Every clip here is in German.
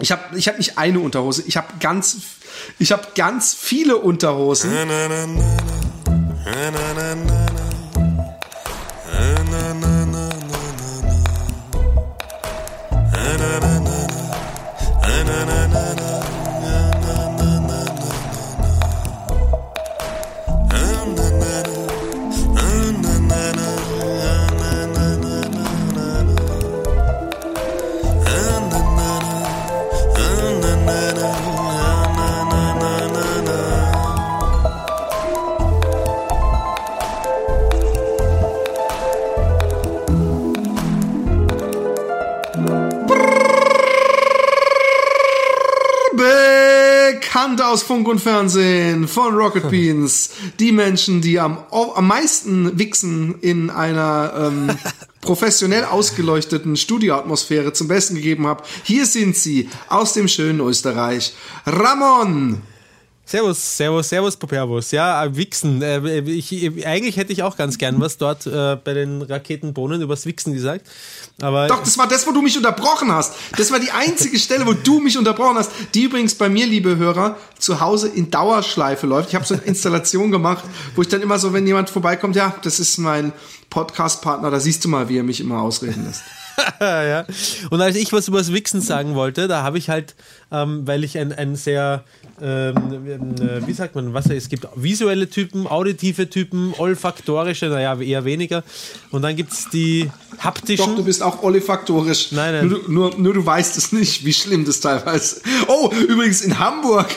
Ich habe ich hab nicht eine Unterhose, ich habe ganz, ich habe ganz viele Unterhosen. Bekannt aus Funk und Fernsehen von Rocket Beans. Die Menschen, die am, am meisten wichsen in einer ähm, professionell ausgeleuchteten Studioatmosphäre zum Besten gegeben habe. Hier sind sie aus dem schönen Österreich. Ramon! Servus, Servus, Servus, Popervus. Ja, äh, Wichsen. Äh, ich, eigentlich hätte ich auch ganz gern was dort äh, bei den Raketenbohnen übers Wichsen gesagt. Aber Doch, das war das, wo du mich unterbrochen hast. Das war die einzige Stelle, wo du mich unterbrochen hast. Die übrigens bei mir, liebe Hörer, zu Hause in Dauerschleife läuft. Ich habe so eine Installation gemacht, wo ich dann immer so, wenn jemand vorbeikommt, ja, das ist mein Podcast-Partner, da siehst du mal, wie er mich immer ausreden lässt. ja. Und als ich was über das Wichsen sagen wollte, da habe ich halt, ähm, weil ich ein, ein sehr, ähm, äh, wie sagt man, was es gibt visuelle Typen, auditive Typen, olfaktorische, naja, eher weniger. Und dann gibt es die haptischen. Doch, du bist auch olfaktorisch. Nein, nein. Nur, nur, nur du weißt es nicht, wie schlimm das teilweise Oh, übrigens in Hamburg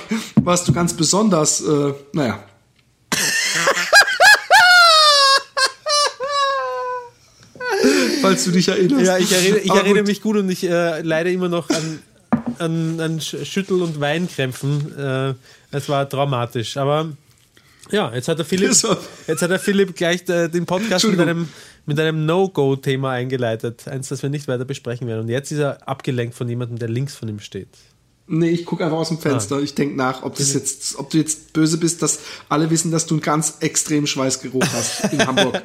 warst du ganz besonders, äh, naja. Falls du dich erinnerst. Ja, ich erinnere, ich erinnere mich gut und ich äh, leide immer noch an, an, an Schüttel- und Weinkrämpfen. Äh, es war traumatisch. Aber ja, jetzt hat der Philipp, jetzt hat der Philipp gleich äh, den Podcast mit einem, mit einem No-Go-Thema eingeleitet. Eins, das wir nicht weiter besprechen werden. Und jetzt ist er abgelenkt von jemandem, der links von ihm steht. Nee, ich gucke einfach aus dem Fenster. Ah. Ich denke nach, ob, das jetzt, ob du jetzt böse bist, dass alle wissen, dass du einen ganz extremen Schweißgeruch hast in Hamburg.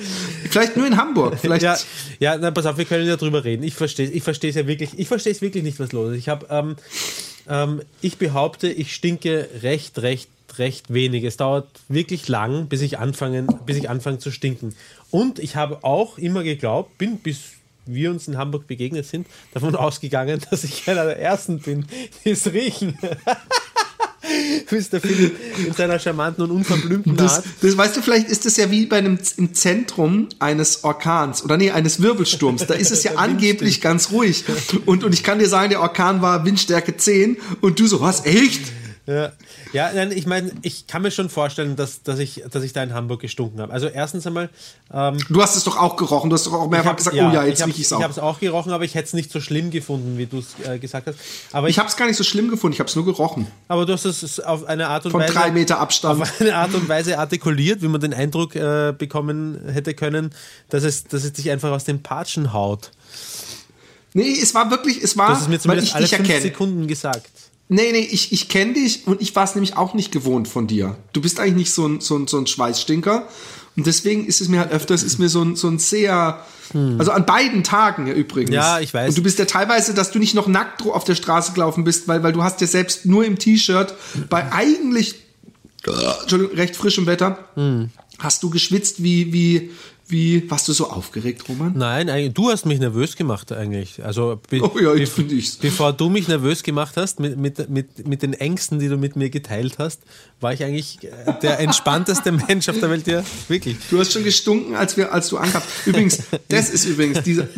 Vielleicht nur in Hamburg. Vielleicht. Ja, ja na, pass auf, wir können ja drüber reden. Ich verstehe ich verstehe es ja wirklich, ich verstehe es wirklich nicht, was los ist. Ich habe, ähm, ähm, ich behaupte, ich stinke recht, recht, recht wenig. Es dauert wirklich lang, bis ich anfange, bis ich anfange zu stinken. Und ich habe auch immer geglaubt, bin bis wir uns in Hamburg begegnet sind, davon ausgegangen, dass ich einer der Ersten bin, die es riechen. Mr. Philipp in seiner charmanten und unverblümten das, Art. Das, weißt du, vielleicht ist das ja wie bei einem im Zentrum eines Orkans oder nee, eines Wirbelsturms. Da ist es ja angeblich ganz ruhig. Und, und ich kann dir sagen, der Orkan war Windstärke 10 und du so, was, echt? Ja, ja nein, ich meine, ich kann mir schon vorstellen, dass, dass, ich, dass ich da in Hamburg gestunken habe. Also erstens einmal. Ähm, du hast es doch auch gerochen, du hast doch auch mehrfach gesagt, ja, oh ja, jetzt rieche ich es auch. Ich habe es auch gerochen, aber ich hätte es nicht so schlimm gefunden, wie du es äh, gesagt hast. Aber ich, ich habe es gar nicht so schlimm gefunden, ich habe es nur gerochen. Aber du hast es auf eine Art und Von Weise. Von drei Meter Abstand. Auf eine Art und Weise artikuliert, wie man den Eindruck äh, bekommen hätte können, dass es, dass es dich einfach aus dem Patschen haut. Nee, es war wirklich, es war, hast es mir zumindest weil ich alle fünf Sekunden gesagt. Nee, nee, ich, ich kenne dich und ich war es nämlich auch nicht gewohnt von dir. Du bist eigentlich nicht so ein, so ein, so ein Schweißstinker. Und deswegen ist es mir halt öfters, ist mir so ein, so ein sehr, hm. also an beiden Tagen ja übrigens. Ja, ich weiß. Und du bist ja teilweise, dass du nicht noch nackt auf der Straße gelaufen bist, weil, weil du hast ja selbst nur im T-Shirt bei eigentlich, Entschuldigung, recht frischem Wetter, hm. hast du geschwitzt wie, wie, wie, warst du so aufgeregt, Roman? Nein, du hast mich nervös gemacht eigentlich. Also be oh ja, ich finde ich's. bevor du mich nervös gemacht hast mit, mit, mit, mit den Ängsten, die du mit mir geteilt hast, war ich eigentlich der entspannteste Mensch auf der Welt, ja, wirklich. Du hast schon gestunken, als wir, als du ankamst. Übrigens, das ist übrigens diese,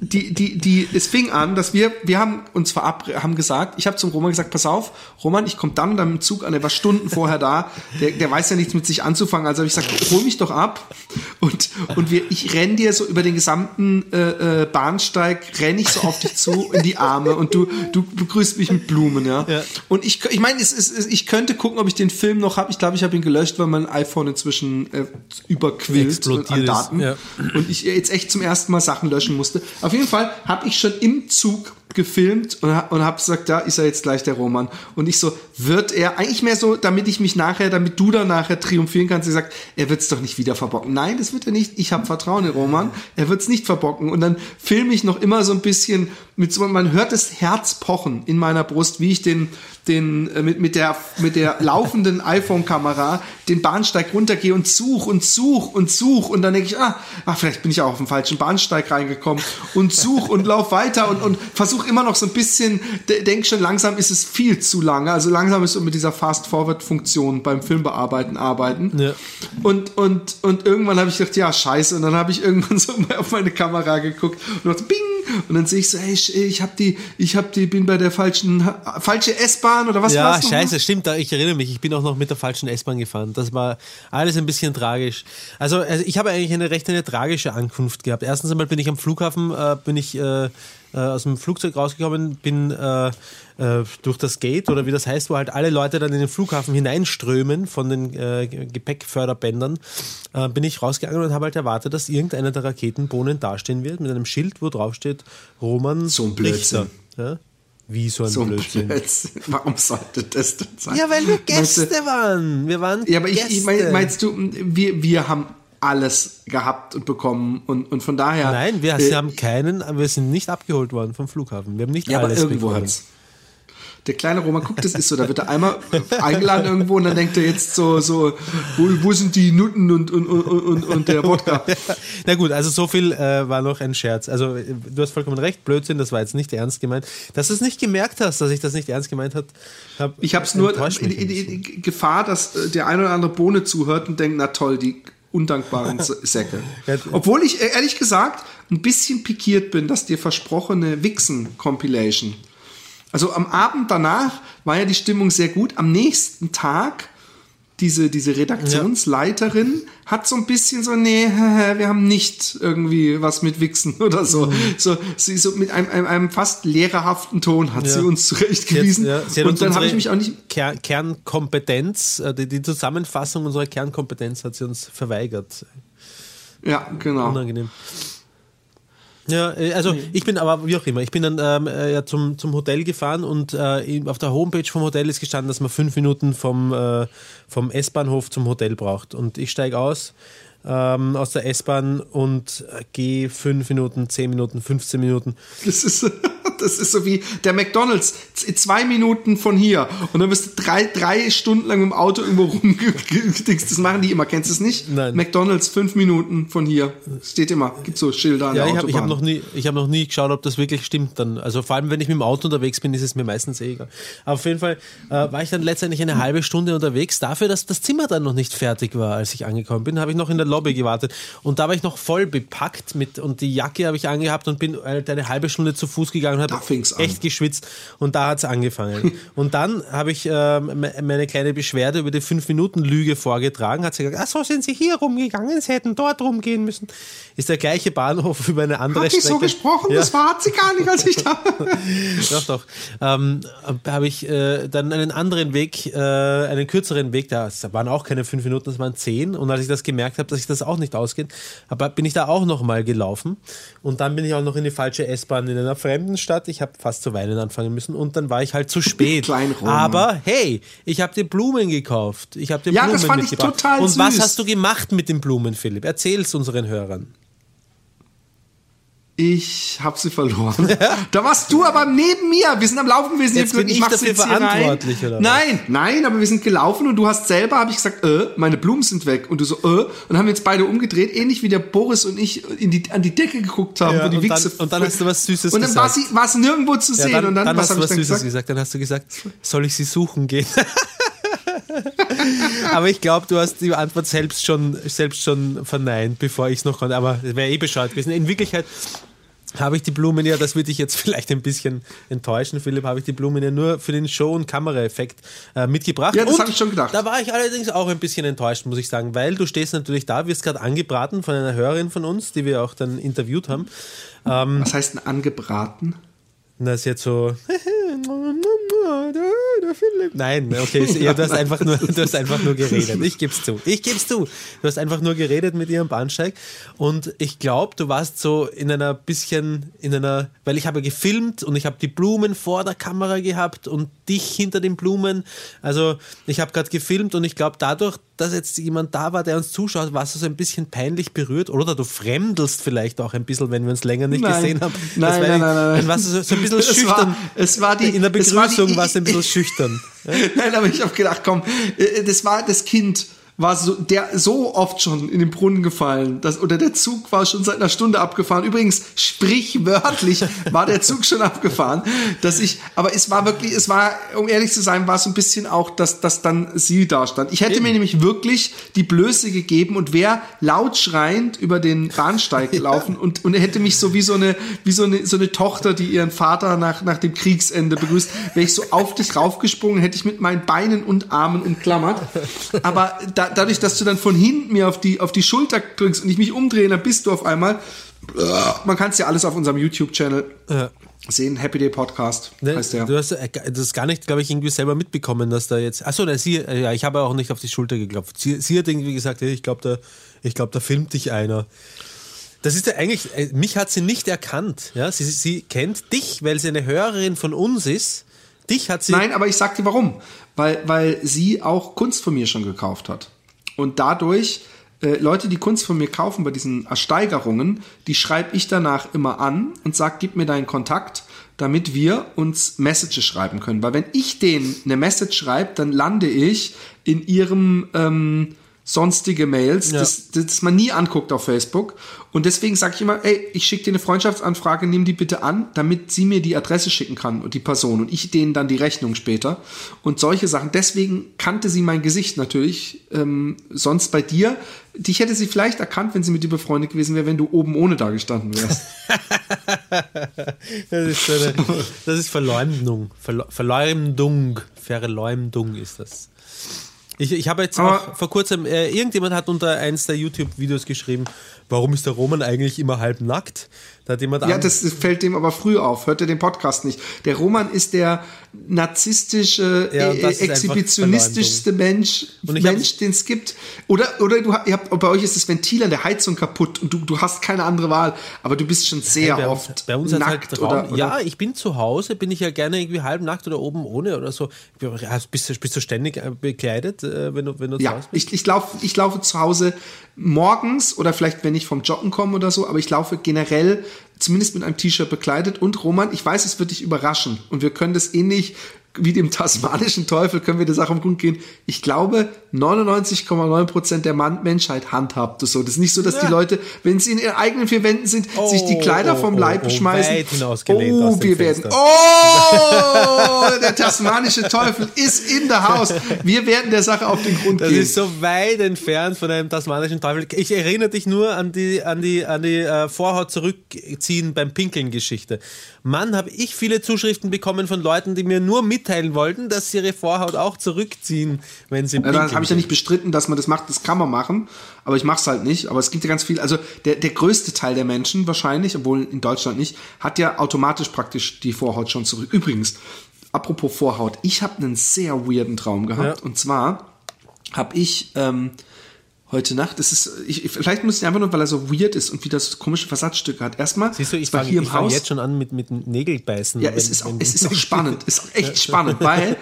die, die, die, es fing an, dass wir, wir haben uns verabredet, haben gesagt, ich habe zum Roman gesagt, pass auf, Roman, ich komme dann dann im Zug an, der war Stunden vorher da, der, der weiß ja nichts mit sich anzufangen, also habe ich gesagt, hol mich doch ab und und wir, ich renn dir so über den gesamten äh, äh, Bahnsteig, renn ich so auf dich zu in die Arme und du, du begrüßt mich mit Blumen, ja. ja. Und ich, ich meine, es ist, ich könnte gucken, ob ich den Film noch habe. Ich glaube, ich habe ihn gelöscht, weil mein iPhone inzwischen äh, überquillt an Daten. Ja. Und ich jetzt echt zum ersten Mal Sachen löschen musste. Auf jeden Fall habe ich schon im Zug gefilmt und, und habe gesagt, da ist er jetzt gleich der Roman. Und ich so, wird er, eigentlich mehr so, damit ich mich nachher, damit du dann nachher triumphieren kannst, ich sag, er wird's doch nicht wieder verbocken. Nein, das wird er nicht. Ich habe Vertrauen in Roman. Er wird's nicht verbocken. Und dann filme ich noch immer so ein bisschen mit so, man hört das Herz pochen in meiner Brust, wie ich den, den, äh, mit, mit der, mit der laufenden iPhone-Kamera den Bahnsteig runtergehe und such und such und such. Und dann denke ich, ah, ach, vielleicht bin ich auch auf den falschen Bahnsteig reingekommen und such und lauf weiter und, und versuch immer noch so ein bisschen, denk schon, langsam ist es viel zu lange. Also langsam ist so mit dieser Fast-Forward-Funktion beim Filmbearbeiten arbeiten. Ja. Und, und, und irgendwann habe ich gedacht, ja, scheiße. Und dann habe ich irgendwann so auf meine Kamera geguckt und dachte, bing, und dann sehe ich so, hey, ich habe die, ich habe die, bin bei der falschen, falsche S-Bahn oder was Ja, scheiße, noch? stimmt. Ich erinnere mich, ich bin auch noch mit der falschen S-Bahn gefahren. Das war alles ein bisschen tragisch. Also, also ich habe eigentlich eine recht eine tragische Ankunft gehabt. Erstens einmal bin ich am Flughafen, äh, bin ich äh, äh, aus dem Flugzeug rausgekommen, bin äh, äh, durch das Gate oder wie das heißt, wo halt alle Leute dann in den Flughafen hineinströmen von den äh, Gepäckförderbändern, äh, bin ich rausgegangen und habe halt erwartet, dass irgendeiner der Raketenbohnen dastehen wird mit einem Schild, wo drauf steht Roman so ein Blödsinn. Ja? Wie so ein, so ein Blödsinn. Blödsinn. Warum sollte das denn sein? Ja, weil wir Gäste du, waren. Wir waren Ja, aber ich, ich mein, meinst du, wir, wir haben alles gehabt und bekommen und, und von daher. Nein, wir äh, haben keinen, wir sind nicht abgeholt worden vom Flughafen. Wir haben nicht ja, alles aber irgendwo bekommen. hat's. Der kleine Roman guckt, das ist so, da wird er einmal eingeladen irgendwo und dann denkt er jetzt so, so wo, wo sind die Nutten und, und, und, und, und der Wodka? Na gut, also so viel äh, war noch ein Scherz. Also äh, du hast vollkommen recht, Blödsinn, das war jetzt nicht ernst gemeint. Dass du es nicht gemerkt hast, dass ich das nicht ernst gemeint habe. Hab, ich habe es nur in, in, in, Gefahr, dass äh, der ein oder andere Bohne zuhört und denkt, na toll, die undankbaren Säcke. Obwohl ich äh, ehrlich gesagt ein bisschen pikiert bin, dass dir versprochene Wixen-Compilation. Also am Abend danach war ja die Stimmung sehr gut. Am nächsten Tag diese, diese Redaktionsleiterin ja. hat so ein bisschen so, nee, wir haben nicht irgendwie was mit Wichsen oder so. Mhm. So, sie so mit einem, einem, einem fast lehrerhaften Ton hat ja. sie uns zurechtgewiesen. Hat, ja, Und dann habe ich mich auch nicht. Ker Kernkompetenz, äh, die, die Zusammenfassung unserer Kernkompetenz hat sie uns verweigert. Ja, genau. Unangenehm. Ja, äh, also ich bin aber, wie auch immer, ich bin dann ähm, äh, ja, zum, zum Hotel gefahren und äh, auf der Homepage vom Hotel ist gestanden, dass man fünf Minuten vom, äh, vom S-Bahnhof zum Hotel braucht. Und ich steige aus ähm, aus der S-Bahn und gehe fünf Minuten, zehn Minuten, 15 Minuten. Das ist, das ist so wie der McDonalds, zwei Minuten von hier und dann bist du drei, drei Stunden lang im Auto irgendwo rumgedingst. Das machen die immer, kennst du es nicht? Nein. McDonalds fünf Minuten von hier. Steht immer, gibt so Schilder an ja, der ich Autobahn. Hab, ich habe noch, nie, hab noch nie geschaut, ob das wirklich stimmt dann. Also vor allem, wenn ich mit dem Auto unterwegs bin, ist es mir meistens eh egal. Aber auf jeden Fall äh, war ich dann letztendlich eine halbe Stunde unterwegs. Dafür, dass das Zimmer dann noch nicht fertig war, als ich angekommen bin, habe ich noch in der Lobby gewartet. Und da war ich noch voll bepackt mit und die Jacke habe ich angehabt und bin halt eine halbe Stunde zu Fuß gegangen und habe echt geschwitzt. Und da hat es angefangen. und dann habe ich äh, meine kleine Beschwerde über die 5-Minuten-Lüge vorgetragen. Hat sie gesagt, ach so sind Sie hier rumgegangen, Sie hätten dort rumgehen müssen. Ist der gleiche Bahnhof über eine andere hat Strecke. Hat so gesprochen? Ja. Das war hat sie gar nicht, als ich da Doch, doch. Ähm, habe ich äh, dann einen anderen Weg, äh, einen kürzeren Weg, da waren auch keine 5 Minuten, das waren 10. Und als ich das gemerkt habe, dass ich das auch nicht ausgeht, aber bin ich da auch noch mal gelaufen und dann bin ich auch noch in die falsche S-Bahn in einer fremden Stadt. Ich habe fast zu weinen anfangen müssen und dann war ich halt zu spät. aber hey, ich habe dir Blumen gekauft. Ich habe dir ja, Blumen das fand mitgebracht. Ich total und süß. was hast du gemacht mit den Blumen, Philipp? Erzähl es unseren Hörern. Ich habe sie verloren. da warst du aber neben mir. Wir sind am Laufen gewesen. Jetzt bin ich, ich dafür verantwortlich, oder? Nein, nein, aber wir sind gelaufen und du hast selber, habe ich gesagt, äh, meine Blumen sind weg. Und du so, äh, und haben jetzt beide umgedreht, ähnlich wie der Boris und ich in die, an die Decke geguckt haben, ja, wo die und Wichse. Dann, und dann hast du was Süßes gesagt. Und dann gesagt. war sie, nirgendwo zu sehen. Ja, dann, und dann, dann was hast du was Süßes gesagt? gesagt? Dann hast du gesagt, soll ich sie suchen gehen? aber ich glaube, du hast die Antwort selbst schon, selbst schon verneint, bevor ich es noch konnte. Aber wäre eh Bescheid gewesen. In Wirklichkeit habe ich die Blumen ja, das würde dich jetzt vielleicht ein bisschen enttäuschen, Philipp, habe ich die Blumen ja nur für den Show- und Kameraeffekt äh, mitgebracht. Ja, das habe ich schon gedacht. Da war ich allerdings auch ein bisschen enttäuscht, muss ich sagen, weil du stehst natürlich da, wirst gerade angebraten von einer Hörerin von uns, die wir auch dann interviewt haben. Ähm, Was heißt denn angebraten? Das ist jetzt so. Nein, okay, ja, du, hast einfach nur, du hast einfach nur geredet. Ich geb's zu. Ich geb's zu. Du hast einfach nur geredet mit ihrem Bahnsteig. Und ich glaube, du warst so in einer bisschen, in einer, weil ich habe gefilmt und ich habe die Blumen vor der Kamera gehabt und dich hinter den Blumen. Also ich habe gerade gefilmt und ich glaube, dadurch, dass jetzt jemand da war, der uns zuschaut, warst du so ein bisschen peinlich berührt oder du fremdelst vielleicht auch ein bisschen, wenn wir uns länger nicht Nein. gesehen haben. Nein, nein, nein, nein, nein. Dann warst du so, so ein bisschen Es war- es war die- In der es war Begrüßung warst du ein bisschen schüchtern. Nein, aber ich habe gedacht, komm, äh, das war das Kind war so der so oft schon in den Brunnen gefallen, dass, oder der Zug war schon seit einer Stunde abgefahren. Übrigens sprichwörtlich war der Zug schon abgefahren, dass ich, aber es war wirklich, es war, um ehrlich zu sein, war es so ein bisschen auch, dass, dass dann sie da stand. Ich hätte mir nämlich wirklich die Blöße gegeben und wäre laut schreiend über den Bahnsteig gelaufen und, und hätte mich so wie so eine, wie so eine, so eine Tochter, die ihren Vater nach, nach dem Kriegsende begrüßt, wäre ich so auf dich raufgesprungen, hätte ich mit meinen Beinen und Armen umklammert. Aber da, dadurch, dass du dann von hinten mir auf die, auf die Schulter drückst und ich mich umdrehe, dann bist du auf einmal, man kann es ja alles auf unserem YouTube-Channel Ja. sehen, Happy Day Podcast Ne, heißt der. Du hast äh, das gar nicht, glaube ich, irgendwie selber mitbekommen, dass da jetzt. Achso, na, sie, äh, ja, ich habe auch nicht auf die Schulter geklopft. Sie, sie hat irgendwie gesagt, hey, ich glaube, da, ich glaub, da filmt dich einer. Das ist ja eigentlich, äh, mich hat sie nicht erkannt. Ja? Sie, sie kennt dich, weil sie eine Hörerin von uns ist. Dich hat sie. Nein, aber ich sag dir warum. Weil, weil sie auch Kunst von mir schon gekauft hat. Und dadurch, äh, Leute, die Kunst von mir kaufen bei diesen Ersteigerungen, die schreibe ich danach immer an und sag, gib mir deinen Kontakt, damit wir uns Messages schreiben können. Weil wenn ich denen eine Message schreibe, dann lande ich in ihrem ähm, sonstige Mails, Ja. das, das man nie anguckt auf Facebook. Und deswegen sage ich immer, ey, ich schicke dir eine Freundschaftsanfrage, nimm die bitte an, damit sie mir die Adresse schicken kann und die Person und ich denen dann die Rechnung später. Und solche Sachen. Deswegen kannte sie mein Gesicht natürlich. Ähm, sonst bei dir, dich hätte sie vielleicht erkannt, wenn sie mit dir befreundet gewesen wäre, wenn du oben ohne da gestanden wärst. Das ist, so eine, das ist Verleumdung. Verle Verleumdung. Verleumdung ist das. Ich, ich habe jetzt Aber- auch vor kurzem, äh, irgendjemand hat unter eins der YouTube-Videos geschrieben, warum ist der Roman eigentlich immer halb nackt? Da hat jemand Ja, das fällt dem aber früh auf. Hört er den Podcast nicht. Der Roman ist der narzisstische, Ja, äh, exhibitionistischste Mensch, Mensch, den es gibt. Oder, oder du, ihr habt, bei euch ist das Ventil an der Heizung kaputt und du, du hast keine andere Wahl, aber du bist schon sehr bei oft uns, bei uns hat nackt halt oder, oder Ja, ich bin zu Hause, bin ich ja gerne irgendwie halb nackt oder oben ohne oder so. Bist, du, bist du ständig äh, bekleidet, äh, wenn du, wenn du zu Ja, Hause bist? ich, ich, laufe, ich laufe zu Hause morgens oder vielleicht, wenn ich vom Joggen komme oder so, aber ich laufe generell zumindest mit einem T-Shirt bekleidet. Und Roman, ich weiß, es wird dich überraschen. Und wir können das ähnlich wie dem tasmanischen Teufel, können wir der Sache um den Grund gehen. Ich glaube, 99,9% der Mann Menschheit handhabt das so. Das ist nicht so, dass die Leute, wenn sie in ihren eigenen vier Wänden sind, sich die Kleider oh, vom oh, Leib oh, schmeißen. oh, wir werden, oh, der tasmanische Teufel ist in der Haus. Wir werden der Sache auf den Grund Das gehen. ist so weit entfernt von einem tasmanischen Teufel. Ich erinnere dich nur an die, an die, an die äh, Vorhaut zurückziehen beim Pinkeln-Geschichte. Mann, habe ich viele Zuschriften bekommen von Leuten, die mir nur mitteilen wollten, dass sie ihre Vorhaut auch zurückziehen, wenn sie Ja, dann habe ich ja nicht bestritten, dass man das macht. Das kann man machen, aber ich mache es halt nicht. Aber es gibt ja ganz viel. Also der, der größte Teil der Menschen wahrscheinlich, obwohl in Deutschland nicht, hat ja automatisch praktisch die Vorhaut schon zurück. Übrigens, apropos Vorhaut, ich habe einen sehr weirden Traum gehabt. Ja. Und zwar habe ich ähm, heute Nacht, das ist, ich, vielleicht muss ich einfach nur, weil er so weird ist und wieder so komische Versatzstücke hat. Erstmal, Siehst du, ich es war fange hier im fang Haus. jetzt schon an mit, mit Nägelbeißen. Ja, wenn- es ist, auch, es ist auch spannend. Es ist auch echt spannend, weil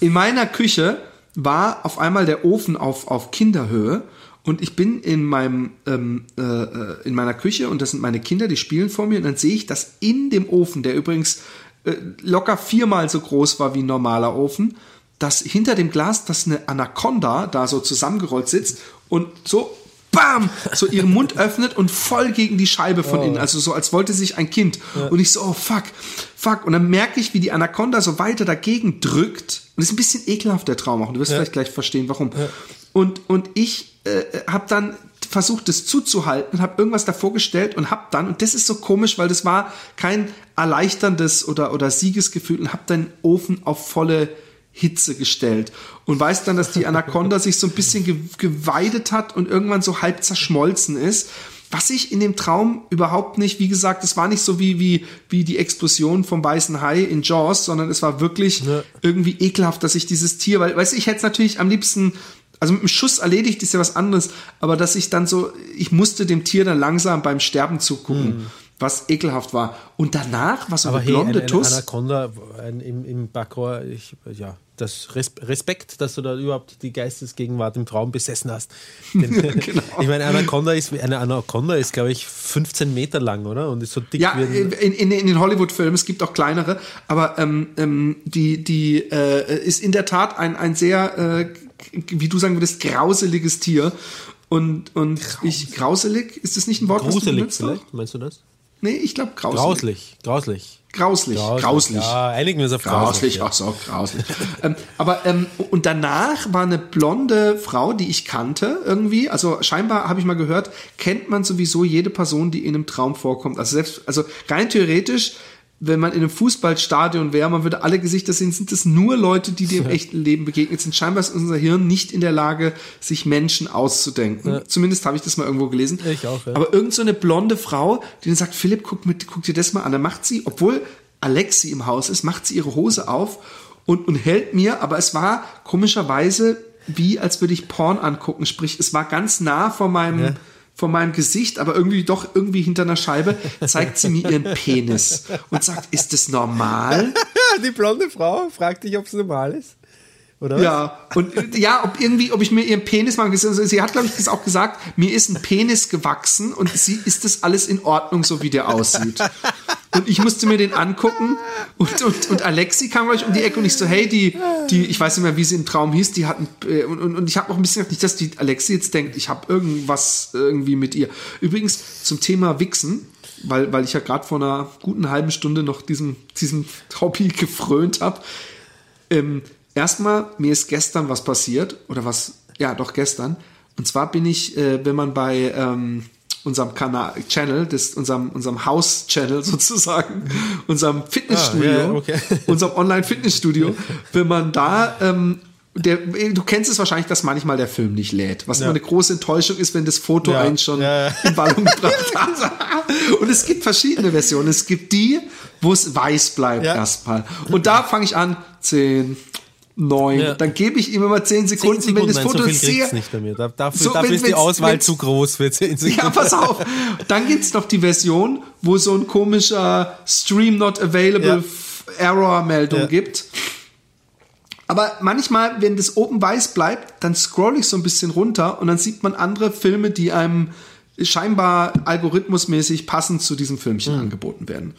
in meiner Küche war auf einmal der Ofen auf, auf Kinderhöhe und ich bin in meinem ähm, äh, äh, in meiner Küche und das sind meine Kinder, die spielen vor mir und dann sehe ich, dass in dem Ofen, der übrigens äh, locker viermal so groß war wie ein normaler Ofen, dass hinter dem Glas, dass eine Anaconda da so zusammengerollt sitzt und so bam, so ihren Mund öffnet und voll gegen die Scheibe von innen, also so als wollte sich ein Kind. Und ich so, oh fuck, fuck. Und dann merke ich, wie die Anaconda so weiter dagegen drückt. Und das ist ein bisschen ekelhaft, der Traum auch. Und du wirst vielleicht gleich verstehen, warum. Und, und ich äh, habe dann versucht, das zuzuhalten, habe irgendwas davor gestellt und habe dann, und das ist so komisch, weil das war kein erleichterndes oder, oder Siegesgefühl, und habe dann Ofen auf volle Hitze gestellt und weiß dann, dass die Anaconda sich so ein bisschen ge geweidet hat und irgendwann so halb zerschmolzen ist. was ich in dem Traum überhaupt nicht, wie gesagt, es war nicht so wie, wie, wie die Explosion vom weißen Hai in Jaws, sondern es war wirklich Ja. irgendwie ekelhaft, dass ich dieses Tier, weil, weißt du, ich hätte es natürlich am liebsten, also mit dem Schuss erledigt ist ja was anderes, aber dass ich dann so, ich musste dem Tier dann langsam beim Sterben zugucken, was ekelhaft war. Und danach Hm. Aber eine hey, blonde eine Tuss. Anaconda ein, im, im Backrohr, ich, ja, das Res Respekt, dass du da überhaupt die Geistesgegenwart im Traum besessen hast. Denn, Genau. Ich meine, Anaconda ist, eine Anaconda ist, glaube ich, 15 Meter lang, oder? Und ist so dick Ja, wie ein, in, in, in den Hollywood-Filmen, es gibt auch kleinere, aber ähm, ähm, die, die äh, ist in der Tat ein, ein sehr, äh, wie du sagen würdest, grauseliges Tier. Und, und ich, grauselig, ist das nicht ein Wort, was du gruselig benutzt? vielleicht, meinst du das? Nee, ich glaube grauselig. Grauslich, grauslich. Grauslich. Grauslich. Ja, einigen wir uns auf Grauslich, grauslich. ach so, grauslich. ähm, aber ähm, und danach war eine blonde Frau, die ich kannte irgendwie. Also scheinbar habe ich mal gehört, kennt man sowieso jede Person, die in einem Traum vorkommt. Also selbst, also rein theoretisch, wenn man in einem Fußballstadion wäre, man würde alle Gesichter sehen, sind es nur Leute, die dir im echten Leben begegnet sind. Scheinbar ist unser Hirn nicht in der Lage, sich Menschen auszudenken. Zumindest habe ich das mal irgendwo gelesen. Ich auch, ja. Aber irgend so eine blonde Frau, die dann sagt, Philipp, guck, mit, guck dir das mal an. Dann macht sie, obwohl Alexi im Haus ist, macht sie ihre Hose auf und, und hält mir, aber es war komischerweise wie, als würde ich Porn angucken. Sprich, es war ganz nah vor meinem, Ja. Vor meinem Gesicht, aber irgendwie doch irgendwie hinter einer Scheibe, zeigt sie mir ihren Penis und sagt, ist das normal? Die blonde Frau fragt dich, ob es normal ist. Oder? Ja, und ja, ob irgendwie, ob ich mir ihren Penis mal gesehen Sie hat, glaube ich, das auch gesagt, mir ist ein Penis gewachsen und sie ist das alles in Ordnung, so wie der aussieht. Und ich musste mir den angucken und, und, und Alexi kam gleich um die Ecke und ich so, hey, die, die, ich weiß nicht mehr, wie sie im Traum hieß, die hatten, äh, und, und, und ich habe auch ein bisschen gedacht, nicht, dass die Alexi jetzt denkt, ich habe irgendwas irgendwie mit ihr. Übrigens zum Thema Wichsen, weil, weil ich ja gerade vor einer guten halben Stunde noch diesem, diesem Hobby gefrönt habe. Ähm, erstmal, mir ist gestern was passiert, oder was, ja, doch gestern. Und zwar bin ich, äh, wenn man bei ähm, unserem Kanal, Channel, das, unserem, unserem House-Channel sozusagen, unserem Fitnessstudio, Ah, ja, okay. unserem Online-Fitnessstudio, wenn man da, ähm, der, du kennst es wahrscheinlich, dass manchmal der Film nicht lädt, was Ja. immer eine große Enttäuschung ist, wenn das Foto Ja, einen schon ja, ja. in Ballung gebracht hat. Und es gibt verschiedene Versionen. Es gibt die, wo es weiß bleibt erstmal. Und da fange ich an, 10, 9, Ja. dann gebe ich ihm immer 10 Sekunden, Zehn wenn das nein, Foto so viel sehr, nicht bei mir. Da, dafür So, dafür wenn- ist die Auswahl zu groß für 10 Sekunden. Ja, pass auf. Dann gibt's noch die Version, wo so ein komischer Stream not available Ja. Error-Meldung Ja. gibt. Aber manchmal, wenn das oben weiß bleibt, dann scroll ich so ein bisschen runter und dann sieht man andere Filme, die einem scheinbar algorithmusmäßig passend zu diesem Filmchen Mhm. angeboten werden.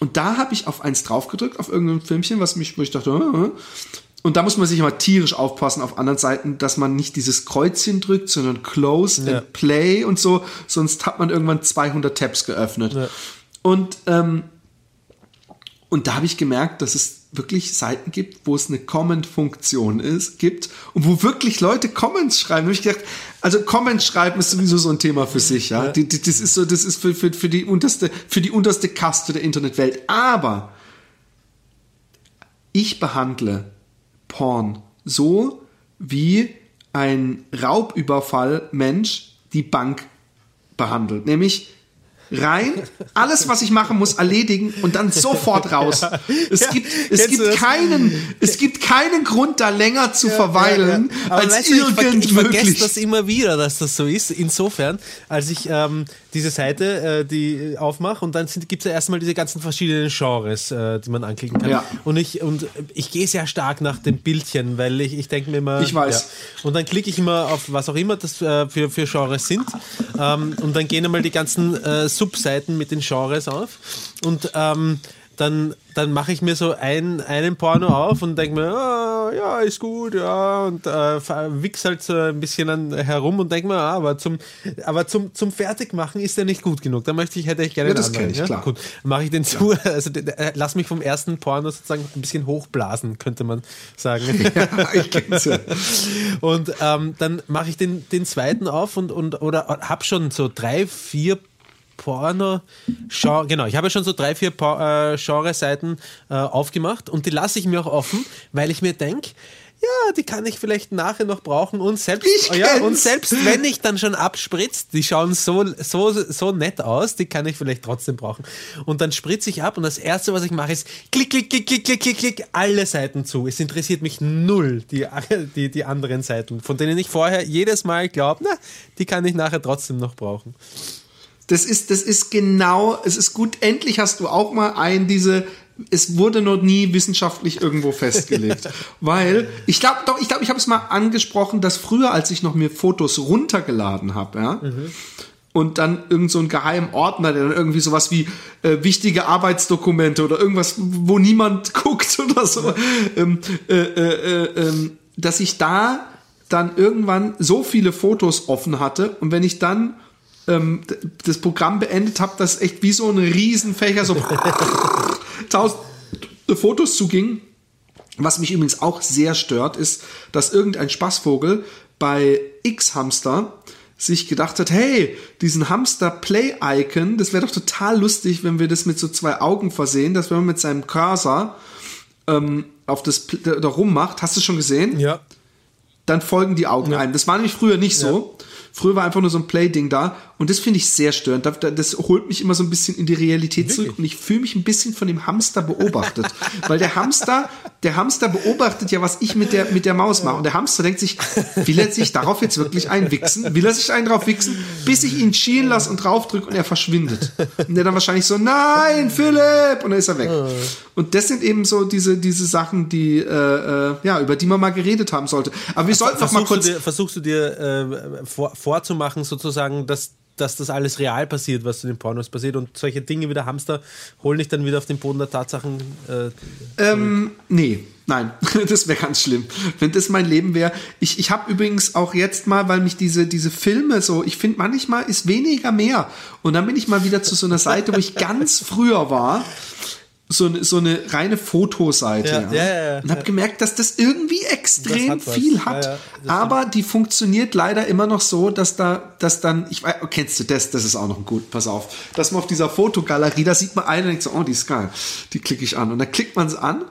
Und da habe ich auf eins draufgedrückt, auf irgendein Filmchen, was mich, wo ich dachte, äh, äh. Und da muss man sich immer tierisch aufpassen auf anderen Seiten, dass man nicht dieses Kreuzchen drückt, sondern Close Ja. and Play und so, sonst hat man irgendwann 200 Tabs geöffnet. Ja. Und, ähm, und da habe ich gemerkt, dass es wirklich Seiten gibt, wo es eine Comment-Funktion ist, gibt und wo wirklich Leute Comments schreiben. Da habe ich gedacht, also Comments schreiben ist sowieso so ein Thema für sich, ja. Die, die, das ist so, das ist für, für, für die unterste, für die unterste Kaste der Internetwelt. Aber ich behandle Porn so, wie ein Raubüberfall Mensch die Bank behandelt. Nämlich rein, alles, was ich machen muss, erledigen und dann sofort raus. Es Ja, gibt, es kennst gibt das? keinen, es gibt keinen Grund, da länger zu verweilen, Ja, ja. Aber als weißt du, ich, irgend ich vergesse möglich. das immer wieder, dass das so ist. Insofern, als ich ähm, diese Seite, äh, die aufmache und dann gibt es ja erstmal diese ganzen verschiedenen Genres, äh, die man anklicken kann. Ja. Und ich und ich gehe sehr stark nach dem Bildchen, weil ich, ich denke mir immer. Ich weiß. Ja. Und dann klicke ich immer auf was auch immer das äh, für, für Genres sind. Ähm, und dann gehen einmal die ganzen äh, Subseiten mit den Genres auf. Und ähm, dann, dann mache ich mir so ein, einen Porno auf und denke mir, ah, ja, ist gut, ja, und äh, wichs halt so ein bisschen an, herum und denke mir, ah, aber zum, aber zum, zum Fertigmachen ist der nicht gut genug. Da möchte ich, hätte ich gerne Ja, das anderen, ich, ja? klar. Gut, mache ich den zu, also äh, lass mich vom ersten Porno sozusagen ein bisschen hochblasen, könnte man sagen. Ja, ich kenn's ja. Und ähm, dann mache ich den, den zweiten auf und, und oder hab schon so drei, vier Porno, Genre, genau, ich habe schon so drei, vier äh, Genre-Seiten äh, aufgemacht und die lasse ich mir auch offen, weil ich mir denke, ja, die kann ich vielleicht nachher noch brauchen und selbst, ja, und selbst wenn ich dann schon abspritzt, die schauen so, so, so nett aus, die kann ich vielleicht trotzdem brauchen. Und dann spritze ich ab und das erste, was ich mache, ist klick, klick, klick, klick, klick, klick, klick, alle Seiten zu. Es interessiert mich null, die, die, die anderen Seiten, von denen ich vorher jedes Mal glaube, na, die kann ich nachher trotzdem noch brauchen. Das ist, das ist genau, es ist gut, endlich hast du auch mal ein, diese, es wurde noch nie wissenschaftlich irgendwo festgelegt. Weil, ich glaube, doch, ich glaube, ich habe es mal angesprochen, dass früher, als ich noch mir Fotos runtergeladen habe, ja, mhm. und dann irgend so ein geheimen Ordner, der dann irgendwie sowas wie äh, wichtige Arbeitsdokumente oder irgendwas, wo niemand guckt oder so, ähm, äh, äh, äh, ähm, dass ich da dann irgendwann so viele Fotos offen hatte und wenn ich dann ähm, das Programm beendet habe, dass echt wie so ein Riesenfächer so tausend Fotos zuging. Was mich übrigens auch sehr stört, ist, dass irgendein Spaßvogel bei X-Hamster sich gedacht hat, hey, diesen Hamster-Play-Icon, das wäre doch total lustig, wenn wir das mit so zwei Augen versehen, dass wenn man mit seinem Cursor ähm, auf das da rummacht, hast du schon gesehen? Ja. Dann folgen die Augen ja. ein. Das war nämlich früher nicht ja. so. Früher war einfach nur so ein Play-Ding da und das finde ich sehr störend. Das holt mich immer so ein bisschen in die Realität Wirklich? zurück und ich fühle mich ein bisschen von dem Hamster beobachtet. Weil der Hamster, der Hamster beobachtet ja, was ich mit der, mit der Maus mache. Und der Hamster denkt sich, will er sich darauf jetzt wirklich einwichsen? Will er sich einen drauf wichsen, bis ich ihn schielen lasse und draufdrücke und er verschwindet? Und der dann wahrscheinlich so, nein, Philipp! Und dann ist er weg. Und das sind eben so diese, diese Sachen, die, äh, äh ja, über die man mal geredet haben sollte. Aber wir sollten noch mal kurz. Du dir, versuchst du dir äh, vor, vorzumachen, sozusagen, dass dass das alles real passiert, was in den Pornos passiert und solche Dinge wie der Hamster holen dich dann wieder auf den Boden der Tatsachen. Äh, ähm, nee, nein, das wäre ganz schlimm, wenn das mein Leben wäre. Ich, ich habe übrigens auch jetzt mal, weil mich diese, diese Filme so, ich finde manchmal ist weniger mehr. Und dann bin ich mal wieder zu so einer Seite, wo ich ganz früher war so, so eine reine Fotoseite. Ja, ja. Ja, ja, und habe gemerkt, dass das irgendwie extrem das hat viel hat. aber die funktioniert leider immer noch so, dass da, dass dann, ich weiß, kennst du das? Das ist auch noch gut, pass auf. Dass man auf dieser Fotogalerie, da sieht man eine und denkt so, oh, die ist geil. Die klicke ich an. Und dann klickt man es an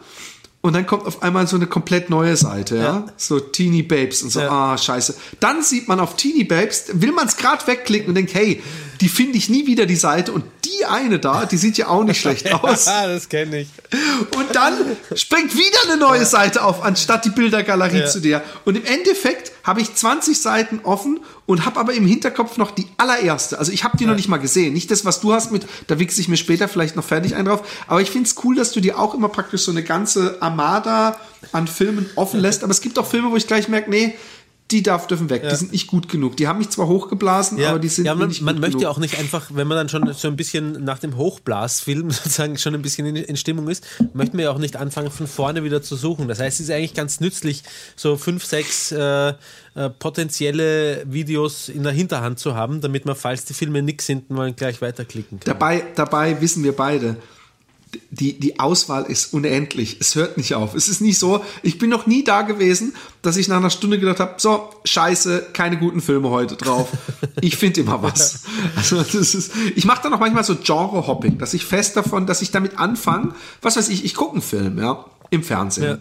und dann kommt auf einmal so eine komplett neue Seite, ja? ja? So Teeny Babes und so, ja. ah, scheiße. Dann sieht man auf Teeny Babes, will man es gerade wegklicken und denkt, hey, die finde ich nie wieder die Seite und die eine da, die sieht ja auch nicht schlecht aus. ja, das kenne ich. Und dann springt wieder eine neue Seite auf, anstatt die Bildergalerie ja. zu der. Und im Endeffekt habe ich 20 Seiten offen und habe aber im Hinterkopf noch die allererste. Also ich habe die ja. noch nicht mal gesehen. Nicht das, was du hast mit, da wichse ich mir später vielleicht noch fertig ein drauf. Aber ich finde es cool, dass du dir auch immer praktisch so eine ganze Armada an Filmen offen lässt. Aber es gibt auch Filme, wo ich gleich merke, nee, die darf, dürfen weg. Ja. Die sind nicht gut genug. Die haben mich zwar hochgeblasen, ja. aber die sind ja, man, nicht man gut möchte genug. auch nicht einfach, wenn man dann schon so ein bisschen nach dem Hochblasfilm sozusagen schon ein bisschen in, in Stimmung ist, möchten wir ja auch nicht anfangen von vorne wieder zu suchen. Das heißt, es ist eigentlich ganz nützlich, so fünf, sechs äh, äh, potenzielle Videos in der Hinterhand zu haben, damit man, falls die Filme nix sind, mal gleich weiterklicken kann. Dabei, dabei wissen wir beide, die, die Auswahl ist unendlich. Es hört nicht auf. Es ist nicht so, ich bin noch nie da gewesen, dass ich nach einer Stunde gedacht habe, so, scheiße, keine guten Filme heute drauf. Ich finde immer was. Also das ist, ich mache dann auch manchmal so Genre-Hopping, dass ich fest davon, dass ich damit anfange, was weiß ich, ich gucke einen Film, ja, im Fernsehen. Ja.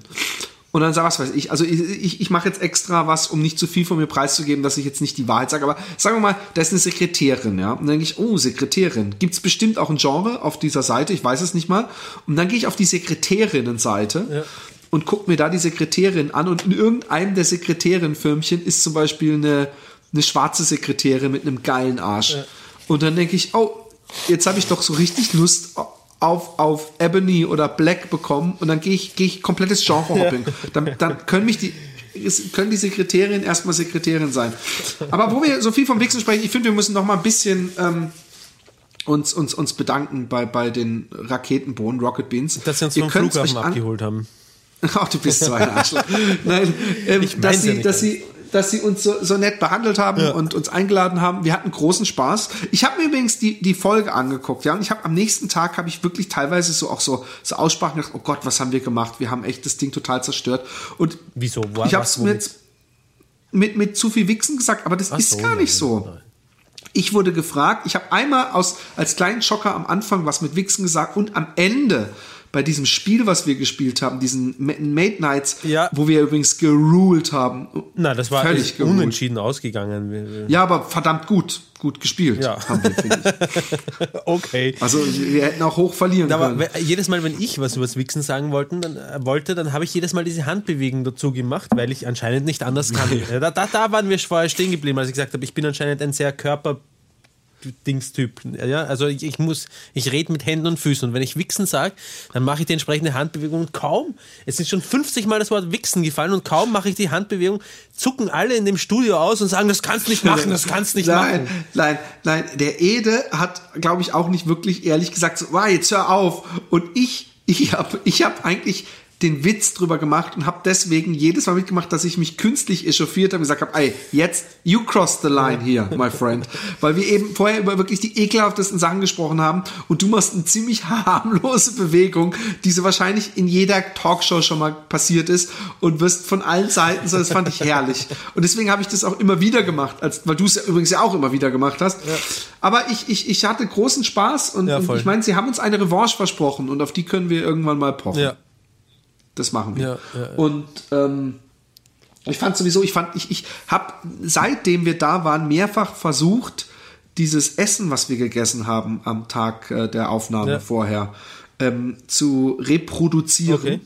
Und dann sag was weiß ich, also ich, ich, ich mache jetzt extra was, um nicht zu viel von mir preiszugeben, dass ich jetzt nicht die Wahrheit sage, aber sagen wir mal, da ist eine Sekretärin, ja. Und dann denke ich, oh, Sekretärin. Gibt es bestimmt auch ein Genre auf dieser Seite, ich weiß es nicht mal. Und dann gehe ich auf die Sekretärinnenseite ja. und gucke mir da die Sekretärin an und in irgendeinem der Sekretärin-Filmchen ist zum Beispiel eine, eine schwarze Sekretärin mit einem geilen Arsch. Ja. Und dann denke ich, oh, jetzt habe ich doch so richtig Lust auf, auf Ebony oder Black bekommen und dann gehe ich, gehe ich komplettes Genre-Hopping. Ja. Dann, dann können mich die, können die Sekretärin erstmal Sekretärin sein. Aber wo wir so viel vom Wichsen sprechen, ich finde, wir müssen noch mal ein bisschen ähm, uns, uns, uns bedanken bei, bei den Raketenbohnen, Rocket Beans. Dass sie uns vom Flughafen abgeholt haben. Ach, du bist so ein Arschloch. Nein, ähm, dass, sie, ja dass, sie, dass sie uns so, so nett behandelt haben ja. und uns eingeladen haben. Wir hatten großen Spaß. Ich habe mir übrigens die, die Folge angeguckt, ja, und ich habe am nächsten Tag habe ich wirklich teilweise so auch so, so Aussprachen gedacht, oh Gott, was haben wir gemacht? Wir haben echt das Ding total zerstört. Und wieso? Wo, ich habe es mit, mit, mit zu viel Wichsen gesagt, aber das Ach ist so, gar nicht so. Nein. Ich wurde gefragt, ich habe einmal aus, als kleinen Schocker am Anfang was mit Wichsen gesagt und am Ende bei diesem Spiel, was wir gespielt haben, diesen Mate Nights, Ja. wo wir übrigens geruled haben. Na, das war Völlig unentschieden ausgegangen. Ja, aber verdammt gut, gut gespielt Ja. haben wir, finde ich. Okay. Also wir hätten auch hoch verlieren Aber können. jedes Mal, wenn ich was übers Wichsen sagen wollten, dann, äh, wollte, dann habe ich jedes Mal diese Handbewegung dazu gemacht, weil ich anscheinend nicht anders kann. Da, da, da waren wir vorher stehen geblieben, als ich gesagt habe, ich bin anscheinend ein sehr Körper. Dingstyp. Ja, also ich, ich muss, ich rede mit Händen und Füßen und wenn ich Wichsen sage, dann mache ich die entsprechende Handbewegung und kaum, es ist schon 50 Mal das Wort Wichsen gefallen und kaum mache ich die Handbewegung, zucken alle in dem Studio aus und sagen, das kannst du nicht machen, das kannst du nicht nein, machen. nein, nein. Der Ede hat, glaube ich, auch nicht wirklich ehrlich gesagt, so, wow, jetzt hör auf. Und ich, ich habe ich hab eigentlich den Witz drüber gemacht und habe deswegen jedes Mal mitgemacht, dass ich mich künstlich echauffiert habe und gesagt habe, ey, jetzt, you crossed the line here, my friend. Weil wir eben vorher über wirklich die ekelhaftesten Sachen gesprochen haben und du machst eine ziemlich harmlose Bewegung, die so wahrscheinlich in jeder Talkshow schon mal passiert ist und wirst von allen Seiten, so das fand ich herrlich. Und deswegen habe ich das auch immer wieder gemacht, als, weil du es ja übrigens ja auch immer wieder gemacht hast. Aber ich, ich, ich hatte großen Spaß und, Ja, und ich meine, sie haben uns eine Revanche versprochen und auf die können wir irgendwann mal pochen. Ja. Das machen wir. Ja, ja, ja. Und ähm, ich fand sowieso, ich fand, ich, ich habe seitdem wir da waren mehrfach versucht, dieses Essen, was wir gegessen haben am Tag äh, der Aufnahme vorher, ähm, zu reproduzieren. Okay.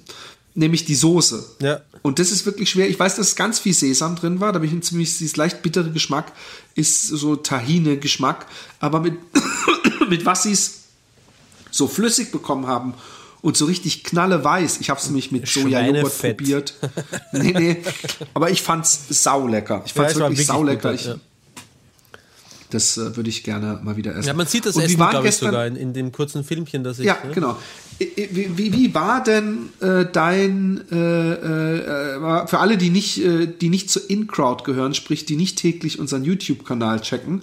Nämlich die Soße. Ja. Und das ist wirklich schwer. Ich weiß, dass ganz viel Sesam drin war. Da bin ich ein ziemlich, dieses leicht bittere Geschmack ist so Tahine-Geschmack. Aber mit, mit was sie es so flüssig bekommen haben und so richtig knalleweiß. Ich habe es nämlich mit Sojajoghurt probiert. nee, nee. Aber ich fand's saulecker. Ich fand's es war wirklich, wirklich saulecker. gut, ja. Das äh, würde ich gerne mal wieder essen. Ja, man sieht das Und wie Essen, glaube ich, sogar in, in dem kurzen Filmchen, das ich. Ja, ne? genau. Wie, wie, wie war denn äh, dein äh, äh, äh, für alle, die nicht, äh, die nicht zur In-Crowd gehören, sprich die nicht täglich unseren YouTube-Kanal checken?